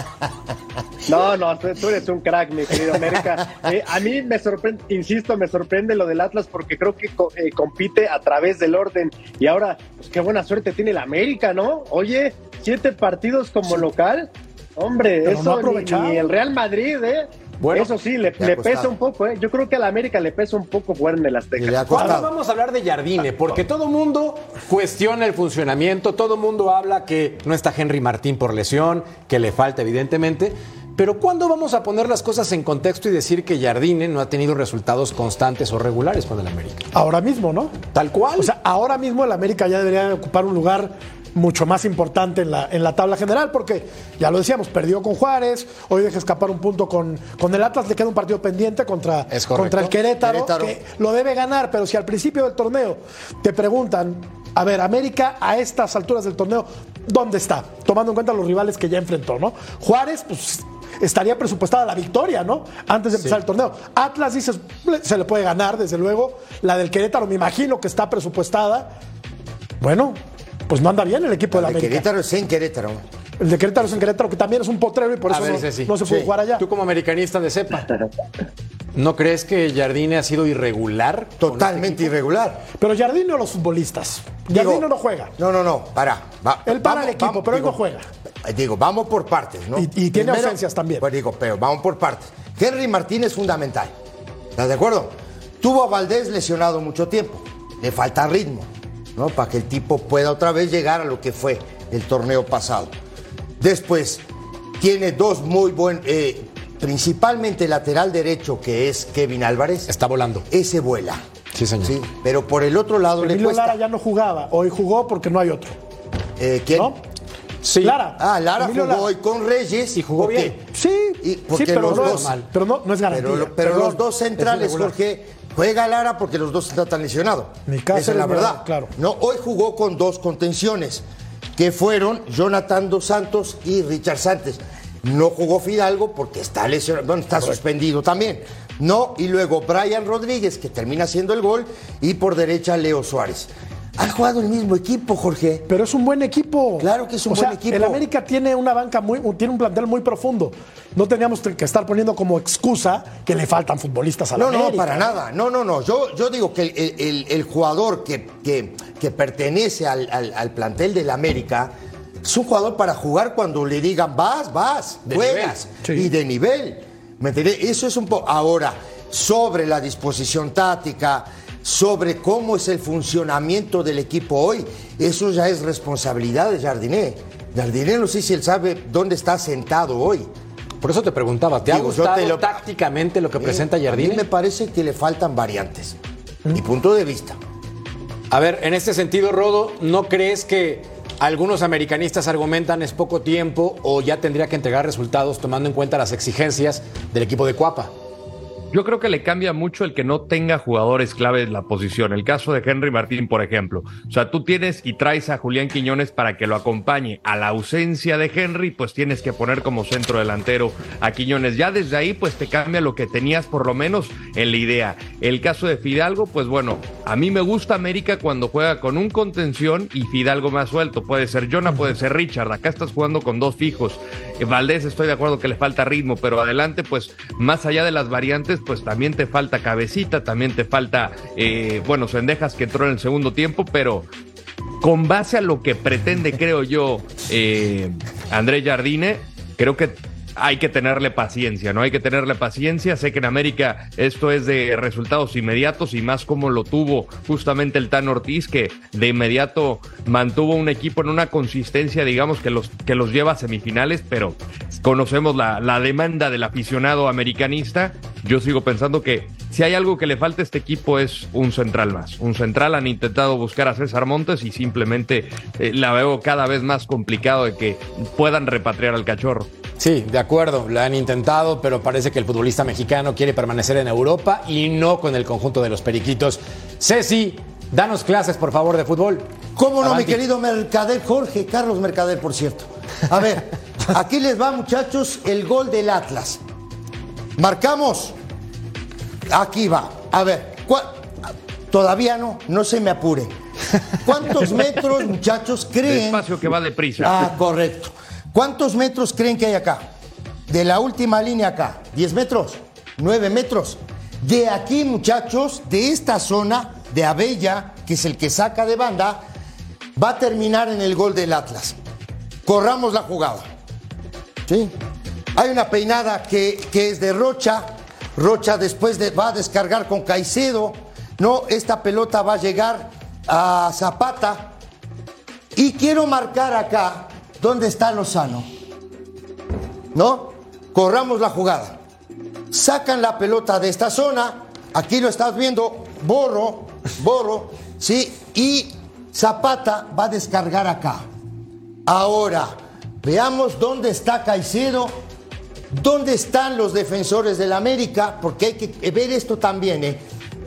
Speaker 4: No, no, tú, tú eres un crack, mi querido América. Eh, a mí me sorprende, insisto, me sorprende lo del Atlas porque creo que co- eh, compite a través del orden. Y ahora, pues qué buena suerte tiene el América, ¿no? Oye, siete partidos como local. Hombre,
Speaker 6: Pero no
Speaker 4: eso
Speaker 6: ha
Speaker 4: ni- el Real Madrid, ¿eh?
Speaker 1: Bueno,
Speaker 4: eso sí, le, pesa un poco, ¿eh? Yo creo que al América le pesa un poco fuera en el Azteca.
Speaker 1: Ahora vamos a hablar de Jardine, porque todo mundo cuestiona el funcionamiento, todo mundo habla que no está Henry Martín por lesión, que le falta evidentemente, pero ¿cuándo vamos a poner las cosas en contexto y decir que Jardine no ha tenido resultados constantes o regulares con el América?
Speaker 6: Ahora mismo, ¿no?
Speaker 1: Tal cual.
Speaker 6: O sea, ahora mismo el América ya debería ocupar un lugar mucho más importante en la, en la tabla general, porque ya lo decíamos, perdió con Juárez, hoy deja escapar un punto con, con el Atlas, le queda un partido pendiente contra, contra el Querétaro,
Speaker 5: Querétaro.
Speaker 6: que lo debe ganar, pero si al principio del torneo te preguntan, a ver, América a estas alturas del torneo, ¿dónde está? Tomando en cuenta los rivales que ya enfrentó, ¿no? Juárez, pues estaría presupuestada la victoria, ¿no? Antes de empezar el torneo. Atlas dices, se le puede ganar, desde luego. La del Querétaro, me imagino que está presupuestada. Bueno, pues no anda bien el equipo de la
Speaker 5: El
Speaker 6: América.
Speaker 5: Querétaro es en Querétaro.
Speaker 6: El de Querétaro es en Querétaro, que también es un potrero y por
Speaker 1: A
Speaker 6: eso
Speaker 1: ver,
Speaker 6: no,
Speaker 1: Ceci.
Speaker 6: no se puede
Speaker 5: Sí.
Speaker 6: jugar allá.
Speaker 1: Tú como americanista de cepa, ¿no crees que Jardine ha sido irregular? con
Speaker 5: Totalmente irregular.
Speaker 6: Pero Jardino los futbolistas.
Speaker 5: Digo,
Speaker 6: Jardino no juega.
Speaker 5: No, no, no, para. Va-
Speaker 6: Él para el equipo, pero él no juega.
Speaker 5: eh, Digo, vamos por partes, ¿no?
Speaker 6: Y- y tiene ausencias también.
Speaker 5: Pues digo, pero vamos por partes. Henry Martín es fundamental. ¿Estás de acuerdo? Tuvo a Valdés lesionado mucho tiempo. Le falta ritmo, ¿no? Para que el tipo pueda otra vez llegar a lo que fue el torneo pasado. Después, tiene dos muy buen. eh, principalmente el lateral derecho, que es Kevin Álvarez.
Speaker 1: Está volando.
Speaker 5: Ese vuela.
Speaker 1: Sí, señor.
Speaker 5: Sí, pero por el otro lado le
Speaker 6: Emilio
Speaker 5: cuesta.
Speaker 6: Lara ya no jugaba. Hoy jugó porque no hay otro.
Speaker 5: Eh, ¿Quién?
Speaker 6: ¿No?
Speaker 1: Sí.
Speaker 6: Lara.
Speaker 5: Ah, Lara
Speaker 6: Emilio
Speaker 5: jugó
Speaker 6: Lara.
Speaker 5: hoy con Reyes.
Speaker 1: Y jugó bien.
Speaker 5: Y porque
Speaker 6: sí, pero,
Speaker 5: los
Speaker 6: no,
Speaker 5: dos-
Speaker 6: es- pero no, no es garantía.
Speaker 5: Pero, los dos
Speaker 6: es
Speaker 5: centrales. Jorge, juega Lara porque los dos están tan lesionados. Esa es la verdad.
Speaker 6: Claro.
Speaker 5: No, hoy jugó con dos contenciones, que fueron Jonathan Dos Santos y Richard Santos. No jugó Fidalgo porque está lesionado, bueno, está suspendido también. No, y luego Brian Rodríguez, que termina haciendo el gol, y por derecha Leo Suárez. Han jugado el mismo equipo, Jorge.
Speaker 6: Pero es un buen equipo.
Speaker 5: Claro que es un
Speaker 6: o
Speaker 5: buen
Speaker 6: sea,
Speaker 5: equipo.
Speaker 6: El América tiene una banca muy, tiene un plantel muy profundo. No teníamos que estar poniendo como excusa que le faltan futbolistas a la
Speaker 5: No, no,
Speaker 6: América.
Speaker 5: para nada. No, no, no. Yo, yo digo que el, el- el jugador que, que- que pertenece al, al- al plantel del América es un jugador para jugar cuando le digan vas, vas,
Speaker 1: De
Speaker 5: juegas.
Speaker 6: nivel. Sí.
Speaker 5: Y de nivel. ¿Me entiendes? Eso es un poco. Ahora, sobre la disposición táctica, sobre cómo es el funcionamiento del equipo hoy, eso ya es responsabilidad de Jardiné. Jardiné no sé si él sabe dónde está sentado hoy.
Speaker 1: Por eso te preguntaba, ¿te ha
Speaker 5: Digo, yo
Speaker 1: gustado
Speaker 5: te lo-
Speaker 1: tácticamente lo que presenta
Speaker 5: Eh, A mí me parece que le faltan variantes. Mi punto de vista.
Speaker 1: A ver, en este sentido, Rodo, ¿no crees que algunos americanistas argumentan es poco tiempo o ya tendría que entregar resultados tomando en cuenta las exigencias del equipo de Cuapa?
Speaker 3: Yo creo que le cambia mucho el que no tenga jugadores clave en la posición. El caso de Henry Martín, por ejemplo. O sea, tú tienes y traes a Julián Quiñones para que lo acompañe. A la ausencia de Henry, pues tienes que poner como centro delantero a Quiñones. Ya desde ahí, pues te cambia lo que tenías por lo menos en la idea. El caso de Fidalgo, pues bueno, a mí me gusta América cuando juega con un contención y Fidalgo más suelto. Puede ser Jonah, puede ser Richard. Acá estás jugando con dos fijos. Eh, Valdés, estoy de acuerdo que le falta ritmo, pero adelante, pues más allá de las variantes, pues también te falta cabecita, también te falta, eh, bueno, Sendejas que entró en el segundo tiempo, pero con base a lo que pretende, creo yo, eh, André Jardine, creo que hay que tenerle paciencia, ¿no? Hay que tenerle paciencia. Sé que en América esto es de resultados inmediatos y más como lo tuvo justamente el Tan Ortiz, que de inmediato mantuvo un equipo en una consistencia, digamos, que los, que los lleva a semifinales, pero conocemos la, la demanda del aficionado americanista. Yo sigo pensando que si hay algo que le falta a este equipo es un central más. Un central han intentado buscar a César Montes y simplemente eh, la veo cada vez más complicado de que puedan repatriar al cachorro.
Speaker 1: Sí, de acuerdo, lo han intentado, pero parece que el futbolista mexicano quiere permanecer en Europa y no con el conjunto de los periquitos. Ceci, danos clases, por favor, de fútbol.
Speaker 5: ¿Cómo no,
Speaker 1: Avanti.
Speaker 5: mi querido Mercader Jorge? Carlos Mercader, por cierto. A ver, <laughs> aquí les va, muchachos, el gol del Atlas. Marcamos. Aquí va. A ver, ¿cuál- todavía no, no se me apure. ¿Cuántos <laughs> metros, muchachos, creen?
Speaker 3: Despacio que va deprisa.
Speaker 5: Ah, correcto. ¿Cuántos metros creen que hay acá? De la última línea acá. ¿10 metros? ¿9 metros? De aquí, muchachos, de esta zona de Abella, que es el que saca de banda, va a terminar en el gol del Atlas. Corramos la jugada. ¿Sí? Hay una peinada que, que es de Rocha. Rocha después de- va a descargar con Caicedo. No, esta pelota va a llegar a Zapata. Y quiero marcar acá dónde está Lozano. ¿No? Corramos la jugada. Sacan la pelota de esta zona. Aquí lo estás viendo. Borro, borro. Sí. Y Zapata va a descargar acá. Ahora, veamos dónde está Caicedo. ¿Dónde están los defensores del América? Porque hay que ver esto también. ¿eh?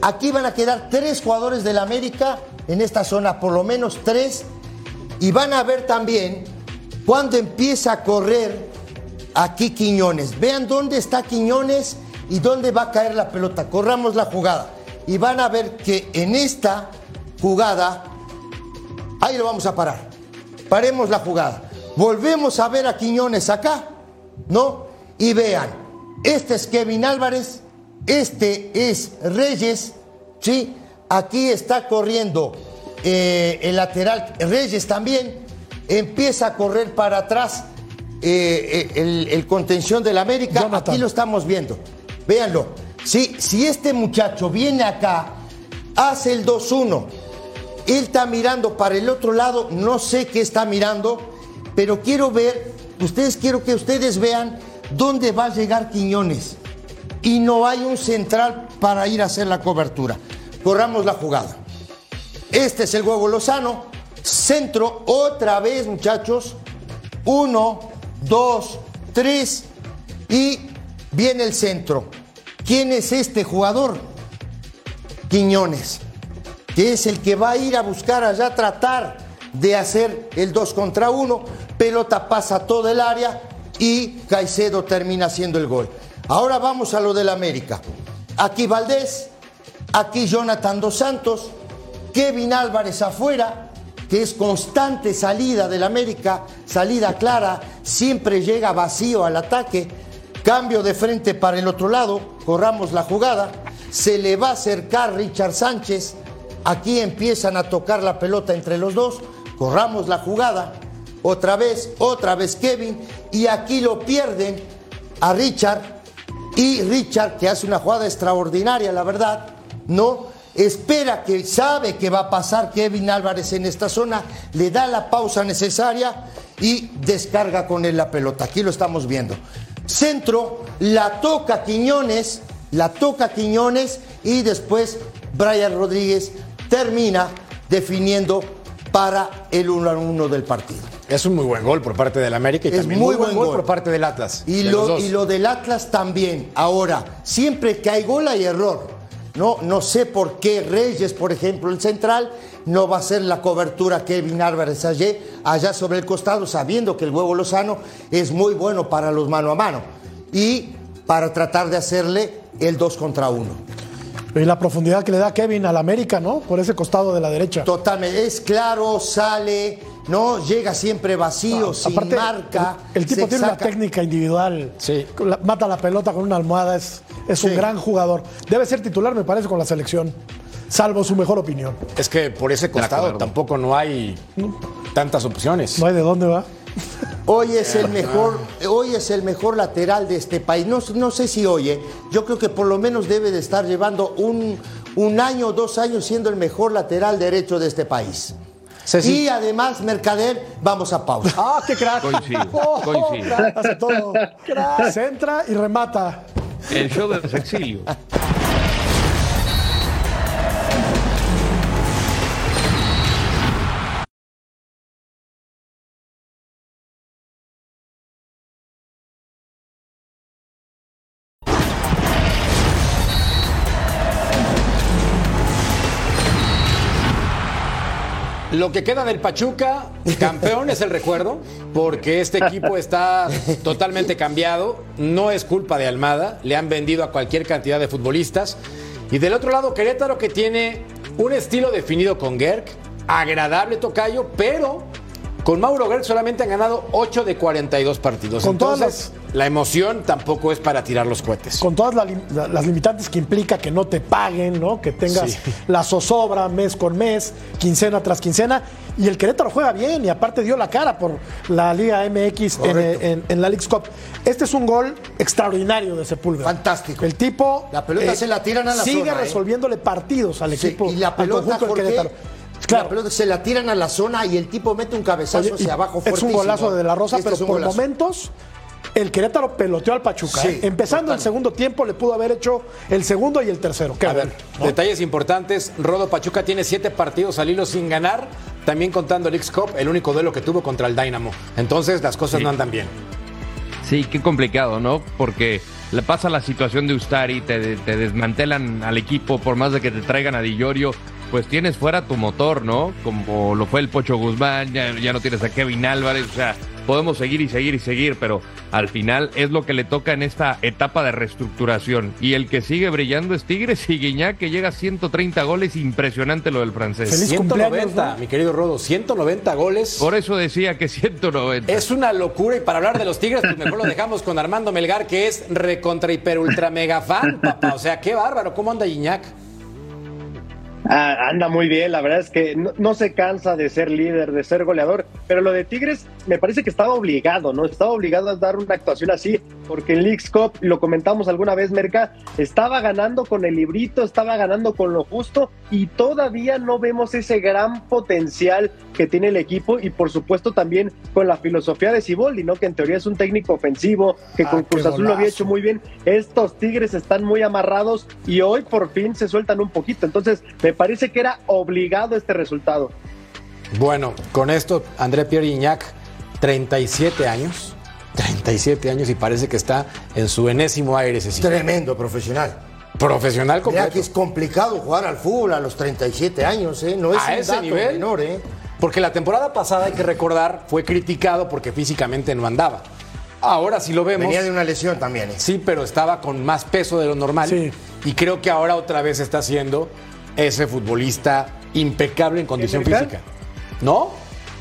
Speaker 5: Aquí van a quedar tres jugadores del América en esta zona, por lo menos tres. Y van a ver también cuando empieza a correr aquí Quiñones. Vean dónde está Quiñones y dónde va a caer la pelota. Corramos la jugada. Y van a ver que en esta jugada, ahí lo vamos a parar. Paremos la jugada. Volvemos a ver a Quiñones acá, ¿no? Y vean, este es Kevin Álvarez, este es Reyes, ¿sí? Aquí está corriendo eh, el lateral Reyes también, empieza a correr para atrás eh, eh, el, el contención del América,
Speaker 6: Jonathan.
Speaker 5: aquí lo estamos viendo, véanlo. Sí, si este muchacho viene acá, hace el 2-1, él está mirando para el otro lado, no sé qué está mirando, pero quiero ver, ustedes quiero que ustedes vean dónde va a llegar Quiñones. Y no hay un central para ir a hacer la cobertura. Corramos la jugada. Este es el huevo Lozano. Centro, otra vez, muchachos. Uno, dos, tres. Y viene el centro. ¿Quién es este jugador? Quiñones que es el que va a ir a buscar allá, tratar de hacer el 2 contra 1. Pelota pasa todo el área y Caicedo termina haciendo el gol. Ahora vamos a lo del América. Aquí Valdés, aquí Jonathan Dos Santos, Kevin Álvarez afuera, que es constante salida del América, salida clara, siempre llega vacío al ataque, cambio de frente para el otro lado, corramos la jugada, se le va a acercar Richard Sánchez, aquí empiezan a tocar la pelota entre los dos, corramos la jugada, otra vez, otra vez Kevin, y aquí lo pierden a Richard, y Richard, que hace una jugada extraordinaria, la verdad, no espera que sabe que va a pasar Kevin Álvarez en esta zona, le da la pausa necesaria y descarga con él la pelota. Aquí lo estamos viendo. Centro, la toca Quiñones, la toca Quiñones y después Brian Rodríguez termina definiendo para el 1 a 1 del partido.
Speaker 1: Es un muy buen gol por parte del América y
Speaker 5: Es
Speaker 1: también
Speaker 5: muy
Speaker 1: muy, buen gol,
Speaker 5: gol.
Speaker 1: por parte del Atlas.
Speaker 5: Y
Speaker 1: de
Speaker 5: lo, y lo del Atlas también. Ahora, siempre que hay gol hay error. No, no sé por qué Reyes, por ejemplo, el central, no va a hacer la cobertura Kevin Álvarez allá, allá sobre el costado, sabiendo que el huevo Lozano es muy bueno para los mano a mano. Y para tratar de hacerle el 2 contra 1.
Speaker 6: Y la profundidad que le da Kevin al América, ¿no? Por ese costado de la derecha.
Speaker 5: Totalmente, es claro, sale, no llega siempre vacío, sin
Speaker 6: Aparte,
Speaker 5: marca.
Speaker 6: El, el tipo tiene una técnica individual.
Speaker 1: Sí.
Speaker 6: La- mata la pelota con una almohada, es, es un
Speaker 5: Sí.
Speaker 6: gran jugador. Debe ser titular, me parece, con la selección. Salvo su mejor opinión.
Speaker 1: Es que por ese costado tampoco no hay tantas opciones.
Speaker 6: No hay de dónde va.
Speaker 5: Hoy es el mejor, hoy es el mejor lateral de este país. No, no sé si hoy, ¿eh? yo creo que por lo menos debe de estar llevando un, un año o dos años siendo el mejor lateral derecho de este país.
Speaker 1: Ceci.
Speaker 5: Y además, Mercader, vamos a pausa.
Speaker 6: ¡Ah, qué crack!
Speaker 3: Coincido, <laughs>
Speaker 6: Oh,
Speaker 3: coincido.
Speaker 6: crack, Hace todo. Crack. Centra y remata.
Speaker 3: El show del sexilio.
Speaker 1: Lo que queda del Pachuca, campeón es el recuerdo, porque este equipo está totalmente cambiado. No es culpa de Almada, le han vendido a cualquier cantidad de futbolistas. Y del otro lado, Querétaro que tiene un estilo definido con Gerg, agradable tocayo, pero con Mauro Gerg solamente han ganado 8 de 42 partidos.
Speaker 6: Con todas
Speaker 1: Entonces, la emoción tampoco es para tirar los cohetes.
Speaker 6: Con todas la lim- la- las limitantes que implica que no te paguen, ¿no? Que tengas
Speaker 1: Sí. <laughs>
Speaker 6: la zozobra mes con mes, quincena tras quincena. Y el Querétaro juega bien y aparte dio la cara por la Liga MX en,
Speaker 5: Correcto.
Speaker 6: en- en la League's Cup. Este es un gol extraordinario de Sepúlveda.
Speaker 5: Fantástico.
Speaker 6: El tipo.
Speaker 5: La pelota se la tiran a la
Speaker 6: Sigue
Speaker 5: zona, ¿eh?
Speaker 6: resolviéndole partidos al
Speaker 5: Sí,
Speaker 6: equipo.
Speaker 5: y la pelota,
Speaker 6: del Querétaro.
Speaker 5: la pelota se la tiran a la zona y el tipo mete un cabezazo
Speaker 6: Oye,
Speaker 5: hacia abajo
Speaker 6: es un golazo de, la Rosa,
Speaker 5: Este
Speaker 6: pero por momentos el Querétaro peloteó al Pachuca.
Speaker 5: Sí,
Speaker 6: ¿eh? Empezando el segundo tiempo le pudo haber hecho el segundo y el tercero. Qué
Speaker 1: A ver, detalles importantes. Rodo Pachuca tiene siete partidos al hilo sin ganar, también contando el X-Cup, el único duelo que tuvo contra el Dynamo. Entonces las cosas
Speaker 3: Sí.
Speaker 1: no andan bien.
Speaker 3: Sí, qué complicado, ¿no? Porque le pasa la situación de Ustari, te, te desmantelan al equipo, por más de que te traigan a Di Llorio, pues tienes fuera tu motor, ¿no? Como lo fue el Pocho Guzmán, ya, ya no tienes a Kevin Álvarez, o sea, podemos seguir y seguir y seguir, pero al final es lo que le toca en esta etapa de reestructuración. Y el que sigue brillando es Tigres y Guiñac, que llega a 130 goles, impresionante lo del francés.
Speaker 6: Feliz
Speaker 1: 190,
Speaker 6: cumpleaños, ¿no?
Speaker 1: mi querido Rodo, 190 goles.
Speaker 3: Por eso decía que 190.
Speaker 1: Es una locura y para hablar de los Tigres, pues mejor lo dejamos con Armando Melgar, que es recontra hiper ultra mega fan, papá. O sea, qué bárbaro, ¿cómo anda Iñak?
Speaker 4: Ah, anda muy bien, la verdad es que no, no se cansa de ser líder, de ser goleador, pero lo de Tigres me parece que estaba obligado, ¿no? Estaba obligado a dar una actuación así, porque en Leagues Cup, lo comentamos alguna vez, Merca, estaba ganando con el librito, estaba ganando con lo justo y todavía no vemos ese gran potencial que tiene el equipo y por supuesto también con la filosofía de Siboldi, ¿no? Que en teoría es un técnico ofensivo, que
Speaker 6: Ah,
Speaker 4: con Cruz Azul lo había hecho muy bien. Estos Tigres están muy amarrados y hoy por fin se sueltan un poquito. Entonces, me parece que era obligado este resultado.
Speaker 1: Bueno, con esto, André Pierre Iñak, 37 años. 37 años y parece que está en su enésimo aire, ese sitio.
Speaker 5: Tremendo profesional.
Speaker 1: Profesional
Speaker 5: Mira
Speaker 1: completo.
Speaker 5: que es complicado jugar al fútbol a los 37 años, ¿eh? No es
Speaker 1: A
Speaker 5: un
Speaker 1: ese
Speaker 5: dato
Speaker 1: nivel.
Speaker 5: menor, ¿eh?
Speaker 1: Porque la temporada pasada, hay que recordar, fue criticado porque físicamente no andaba. Ahora sí lo vemos.
Speaker 5: Venía de una lesión también. ¿eh?
Speaker 1: Sí, pero estaba con más peso de lo normal.
Speaker 6: Sí.
Speaker 1: Y creo que ahora otra vez está siendo ese futbolista impecable en condición física. ¿No?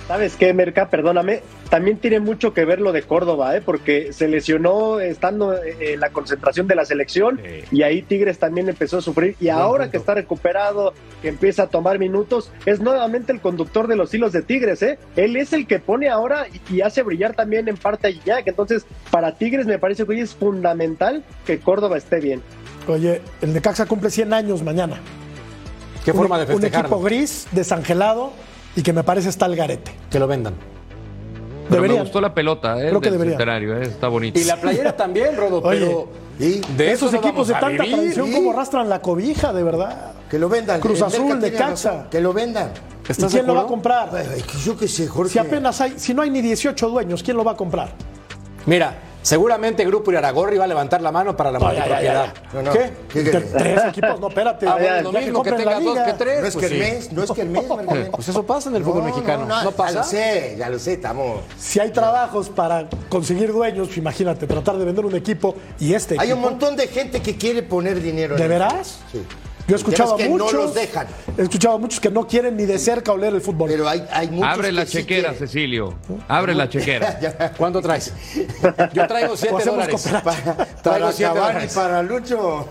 Speaker 4: ¿Sabes qué, Merca? Perdóname. También tiene mucho que ver lo de Córdoba, ¿eh? porque se lesionó estando eh, en la concentración de la selección y ahí Tigres también empezó a sufrir. Y ahora que está recuperado, que empieza a tomar minutos, es nuevamente el conductor de los hilos de Tigres. ¿eh? Él es el que pone ahora y, hace brillar también en parte a Gignac. Entonces, para Tigres me parece que hoy es fundamental que Córdoba esté bien.
Speaker 6: Oye, el Necaxa cumple 100 años mañana.
Speaker 1: ¿Qué
Speaker 6: Un-
Speaker 1: forma de
Speaker 6: Un equipo gris, desangelado y que me parece está el garete.
Speaker 1: Que lo vendan.
Speaker 3: Pero me
Speaker 6: Deberían.
Speaker 3: gustó la pelota, ¿eh?
Speaker 6: Creo que
Speaker 3: centenario, ¿eh? Está bonito.
Speaker 1: Y la playera también, Rodo,
Speaker 6: Oye,
Speaker 1: pero
Speaker 5: ¿Y?
Speaker 1: de eso
Speaker 6: Esos
Speaker 1: no
Speaker 6: equipos de tanta
Speaker 1: vivir.
Speaker 6: tradición
Speaker 5: ¿sí?
Speaker 6: como arrastran la cobija, de verdad.
Speaker 5: Que lo vendan.
Speaker 6: Cruz
Speaker 5: El
Speaker 6: Azul, Necaxa.
Speaker 5: razón, Que lo vendan.
Speaker 6: ¿Y
Speaker 1: ¿Estás de
Speaker 6: quién lo va a comprar?
Speaker 5: Ay, yo qué sé, Jorge.
Speaker 6: Si apenas hay, si no hay ni 18 dueños, ¿quién lo va a comprar?
Speaker 1: Mira, seguramente Grupo Iraragorri va a levantar la mano para la multipropiedad.
Speaker 5: No, no.
Speaker 1: ¿Qué?
Speaker 5: ¿Qué querés?
Speaker 6: tres equipos, no, espérate.
Speaker 1: Ah, bueno,
Speaker 6: Ya
Speaker 1: lo
Speaker 6: que
Speaker 1: mismo que tengas dos que tres.
Speaker 5: No es
Speaker 1: pues
Speaker 5: que el
Speaker 1: sí.
Speaker 5: mes, no es que el mes. <laughs>
Speaker 1: Pues eso pasa en el fútbol
Speaker 5: No,
Speaker 1: mexicano.
Speaker 5: no,
Speaker 1: ¿No,
Speaker 5: Ya
Speaker 1: pasa?
Speaker 5: lo sé, ya lo sé, estamos.
Speaker 6: Si hay trabajos para conseguir dueños, imagínate, tratar de vender un equipo y este
Speaker 5: Hay un
Speaker 6: equipo-
Speaker 5: montón de gente que quiere poner dinero. en
Speaker 6: ¿De
Speaker 5: el
Speaker 6: veras?
Speaker 5: Sí.
Speaker 6: Yo he escuchado a
Speaker 5: es que
Speaker 6: muchos.
Speaker 5: no los dejan.
Speaker 6: He escuchado a muchos que no quieren ni de cerca oler el fútbol.
Speaker 5: Pero hay, hay muchos
Speaker 3: Abre la
Speaker 5: que
Speaker 3: chequera,
Speaker 5: quieren.
Speaker 3: Cecilio. Abre la chequera. <laughs>
Speaker 1: ¿Cuánto traes? Yo traigo
Speaker 6: O
Speaker 1: 7
Speaker 6: hacemos
Speaker 1: dólares.
Speaker 6: cooperativa.
Speaker 1: Traigo
Speaker 5: Para
Speaker 1: 7
Speaker 5: Cavani,
Speaker 1: dólares.
Speaker 5: para Lucho.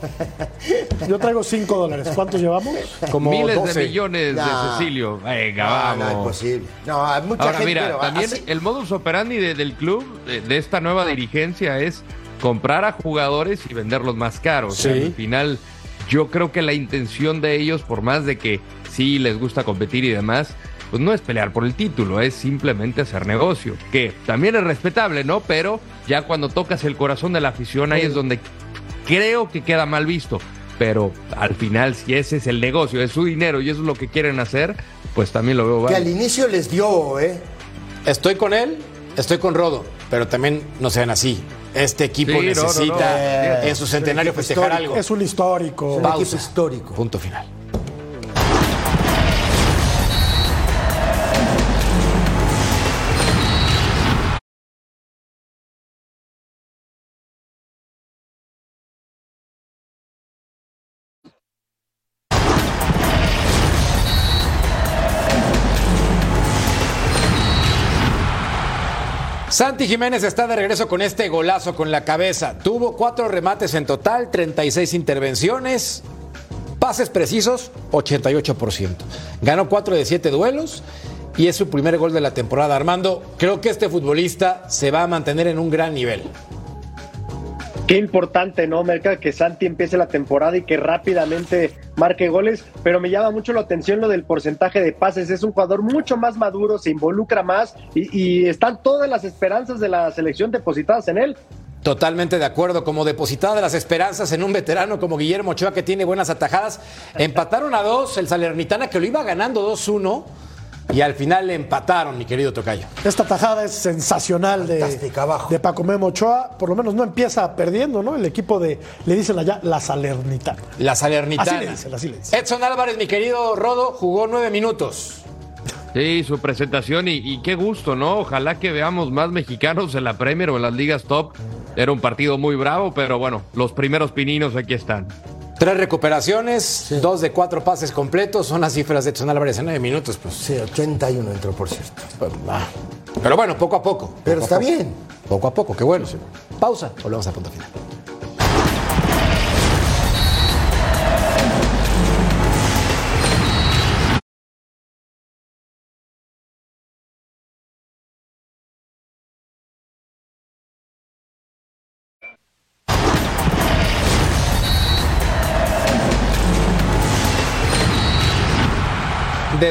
Speaker 6: Yo traigo 5 dólares. ¿Cuántos llevamos?
Speaker 1: Como
Speaker 3: Miles
Speaker 1: 12.
Speaker 3: de millones
Speaker 5: No.
Speaker 3: de Cecilio. Venga,
Speaker 5: No,
Speaker 3: vamos.
Speaker 5: no, es posible. No, hay mucha
Speaker 3: Ahora
Speaker 5: gente.
Speaker 3: mira,
Speaker 5: pero
Speaker 3: también
Speaker 5: así-
Speaker 3: el modus operandi de- del club, de, de esta nueva dirigencia, es comprar a jugadores y venderlos más caros.
Speaker 1: Sí.
Speaker 3: Al final, yo creo que la intención de ellos, por más de que sí les gusta competir y demás, pues no es pelear por el título, es simplemente hacer negocio, que también es respetable, ¿no? Pero ya cuando tocas el corazón de la afición, ahí es donde creo que queda mal visto. Pero al final, si ese es el negocio, es su dinero y eso es lo que quieren hacer, pues también lo veo
Speaker 5: Que al inicio les dio, ¿eh?
Speaker 1: Estoy con él, estoy con Rodo, pero también no sean así. Este equipo
Speaker 3: Sí, no, no,
Speaker 1: necesita
Speaker 5: no.
Speaker 1: en su centenario
Speaker 5: Es un
Speaker 1: festejar algo.
Speaker 6: Es un histórico.
Speaker 5: Un
Speaker 1: Pausa.
Speaker 5: equipo histórico.
Speaker 1: Punto final. Santi Jiménez está de regreso con este golazo con la cabeza. Tuvo cuatro remates en total, 36 intervenciones, pases precisos, 88%. Ganó cuatro de siete duelos y es su primer gol de la temporada. Armando, creo que este futbolista se va a mantener en un gran nivel.
Speaker 4: Qué importante, ¿no, Merca? Que Santi empiece la temporada y que rápidamente marque goles, pero me llama mucho la atención lo del porcentaje de pases. Es un jugador mucho más maduro, se involucra más y, están todas las esperanzas de la selección depositadas en él.
Speaker 1: Totalmente de acuerdo, como depositada de las esperanzas en un veterano como Guillermo Ochoa que tiene buenas atajadas. Empataron a dos, el Salernitana que lo iba ganando 2-1 y al final le empataron, mi querido Tocayo.
Speaker 6: Esta tajada es sensacional de,
Speaker 5: abajo.
Speaker 6: de Paco Memo Ochoa. Por lo menos no empieza perdiendo, ¿no? El equipo de, le dicen allá, la Salernitana.
Speaker 1: La Salernitana.
Speaker 6: Así le dicen, así le dicen.
Speaker 1: Edson Álvarez, mi querido Rodo, jugó nueve minutos.
Speaker 3: Sí, su presentación y, y qué gusto, ¿no? Ojalá que veamos más mexicanos en la Premier o en las ligas top. Era un partido muy bravo, pero bueno, los primeros pininos aquí están.
Speaker 1: Tres recuperaciones, dos de cuatro pases completos, son las cifras de Edson Álvarez en nueve minutos. Pues,
Speaker 5: Sí, 81 entró, por cierto.
Speaker 1: pues. Pero bueno, poco a poco.
Speaker 5: Pero
Speaker 1: Poco a
Speaker 5: está
Speaker 1: poco.
Speaker 5: bien.
Speaker 1: Poco a poco, qué bueno. Pausa, volvemos a punto final.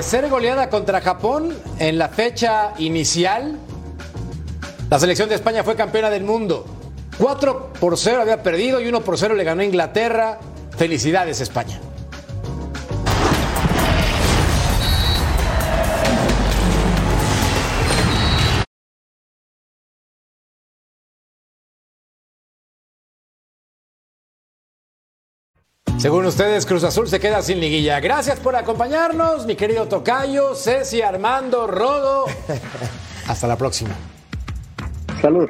Speaker 1: Ser goleada contra Japón en la fecha inicial, la selección de España fue campeona del mundo. 4 por 0 había perdido y 1 por 0 le ganó Inglaterra. Felicidades España. Según ustedes, Cruz Azul se queda sin liguilla. Gracias por acompañarnos, mi querido Tocayo, Ceci, Armando, Rodo. <laughs> Hasta la próxima.
Speaker 4: Salud.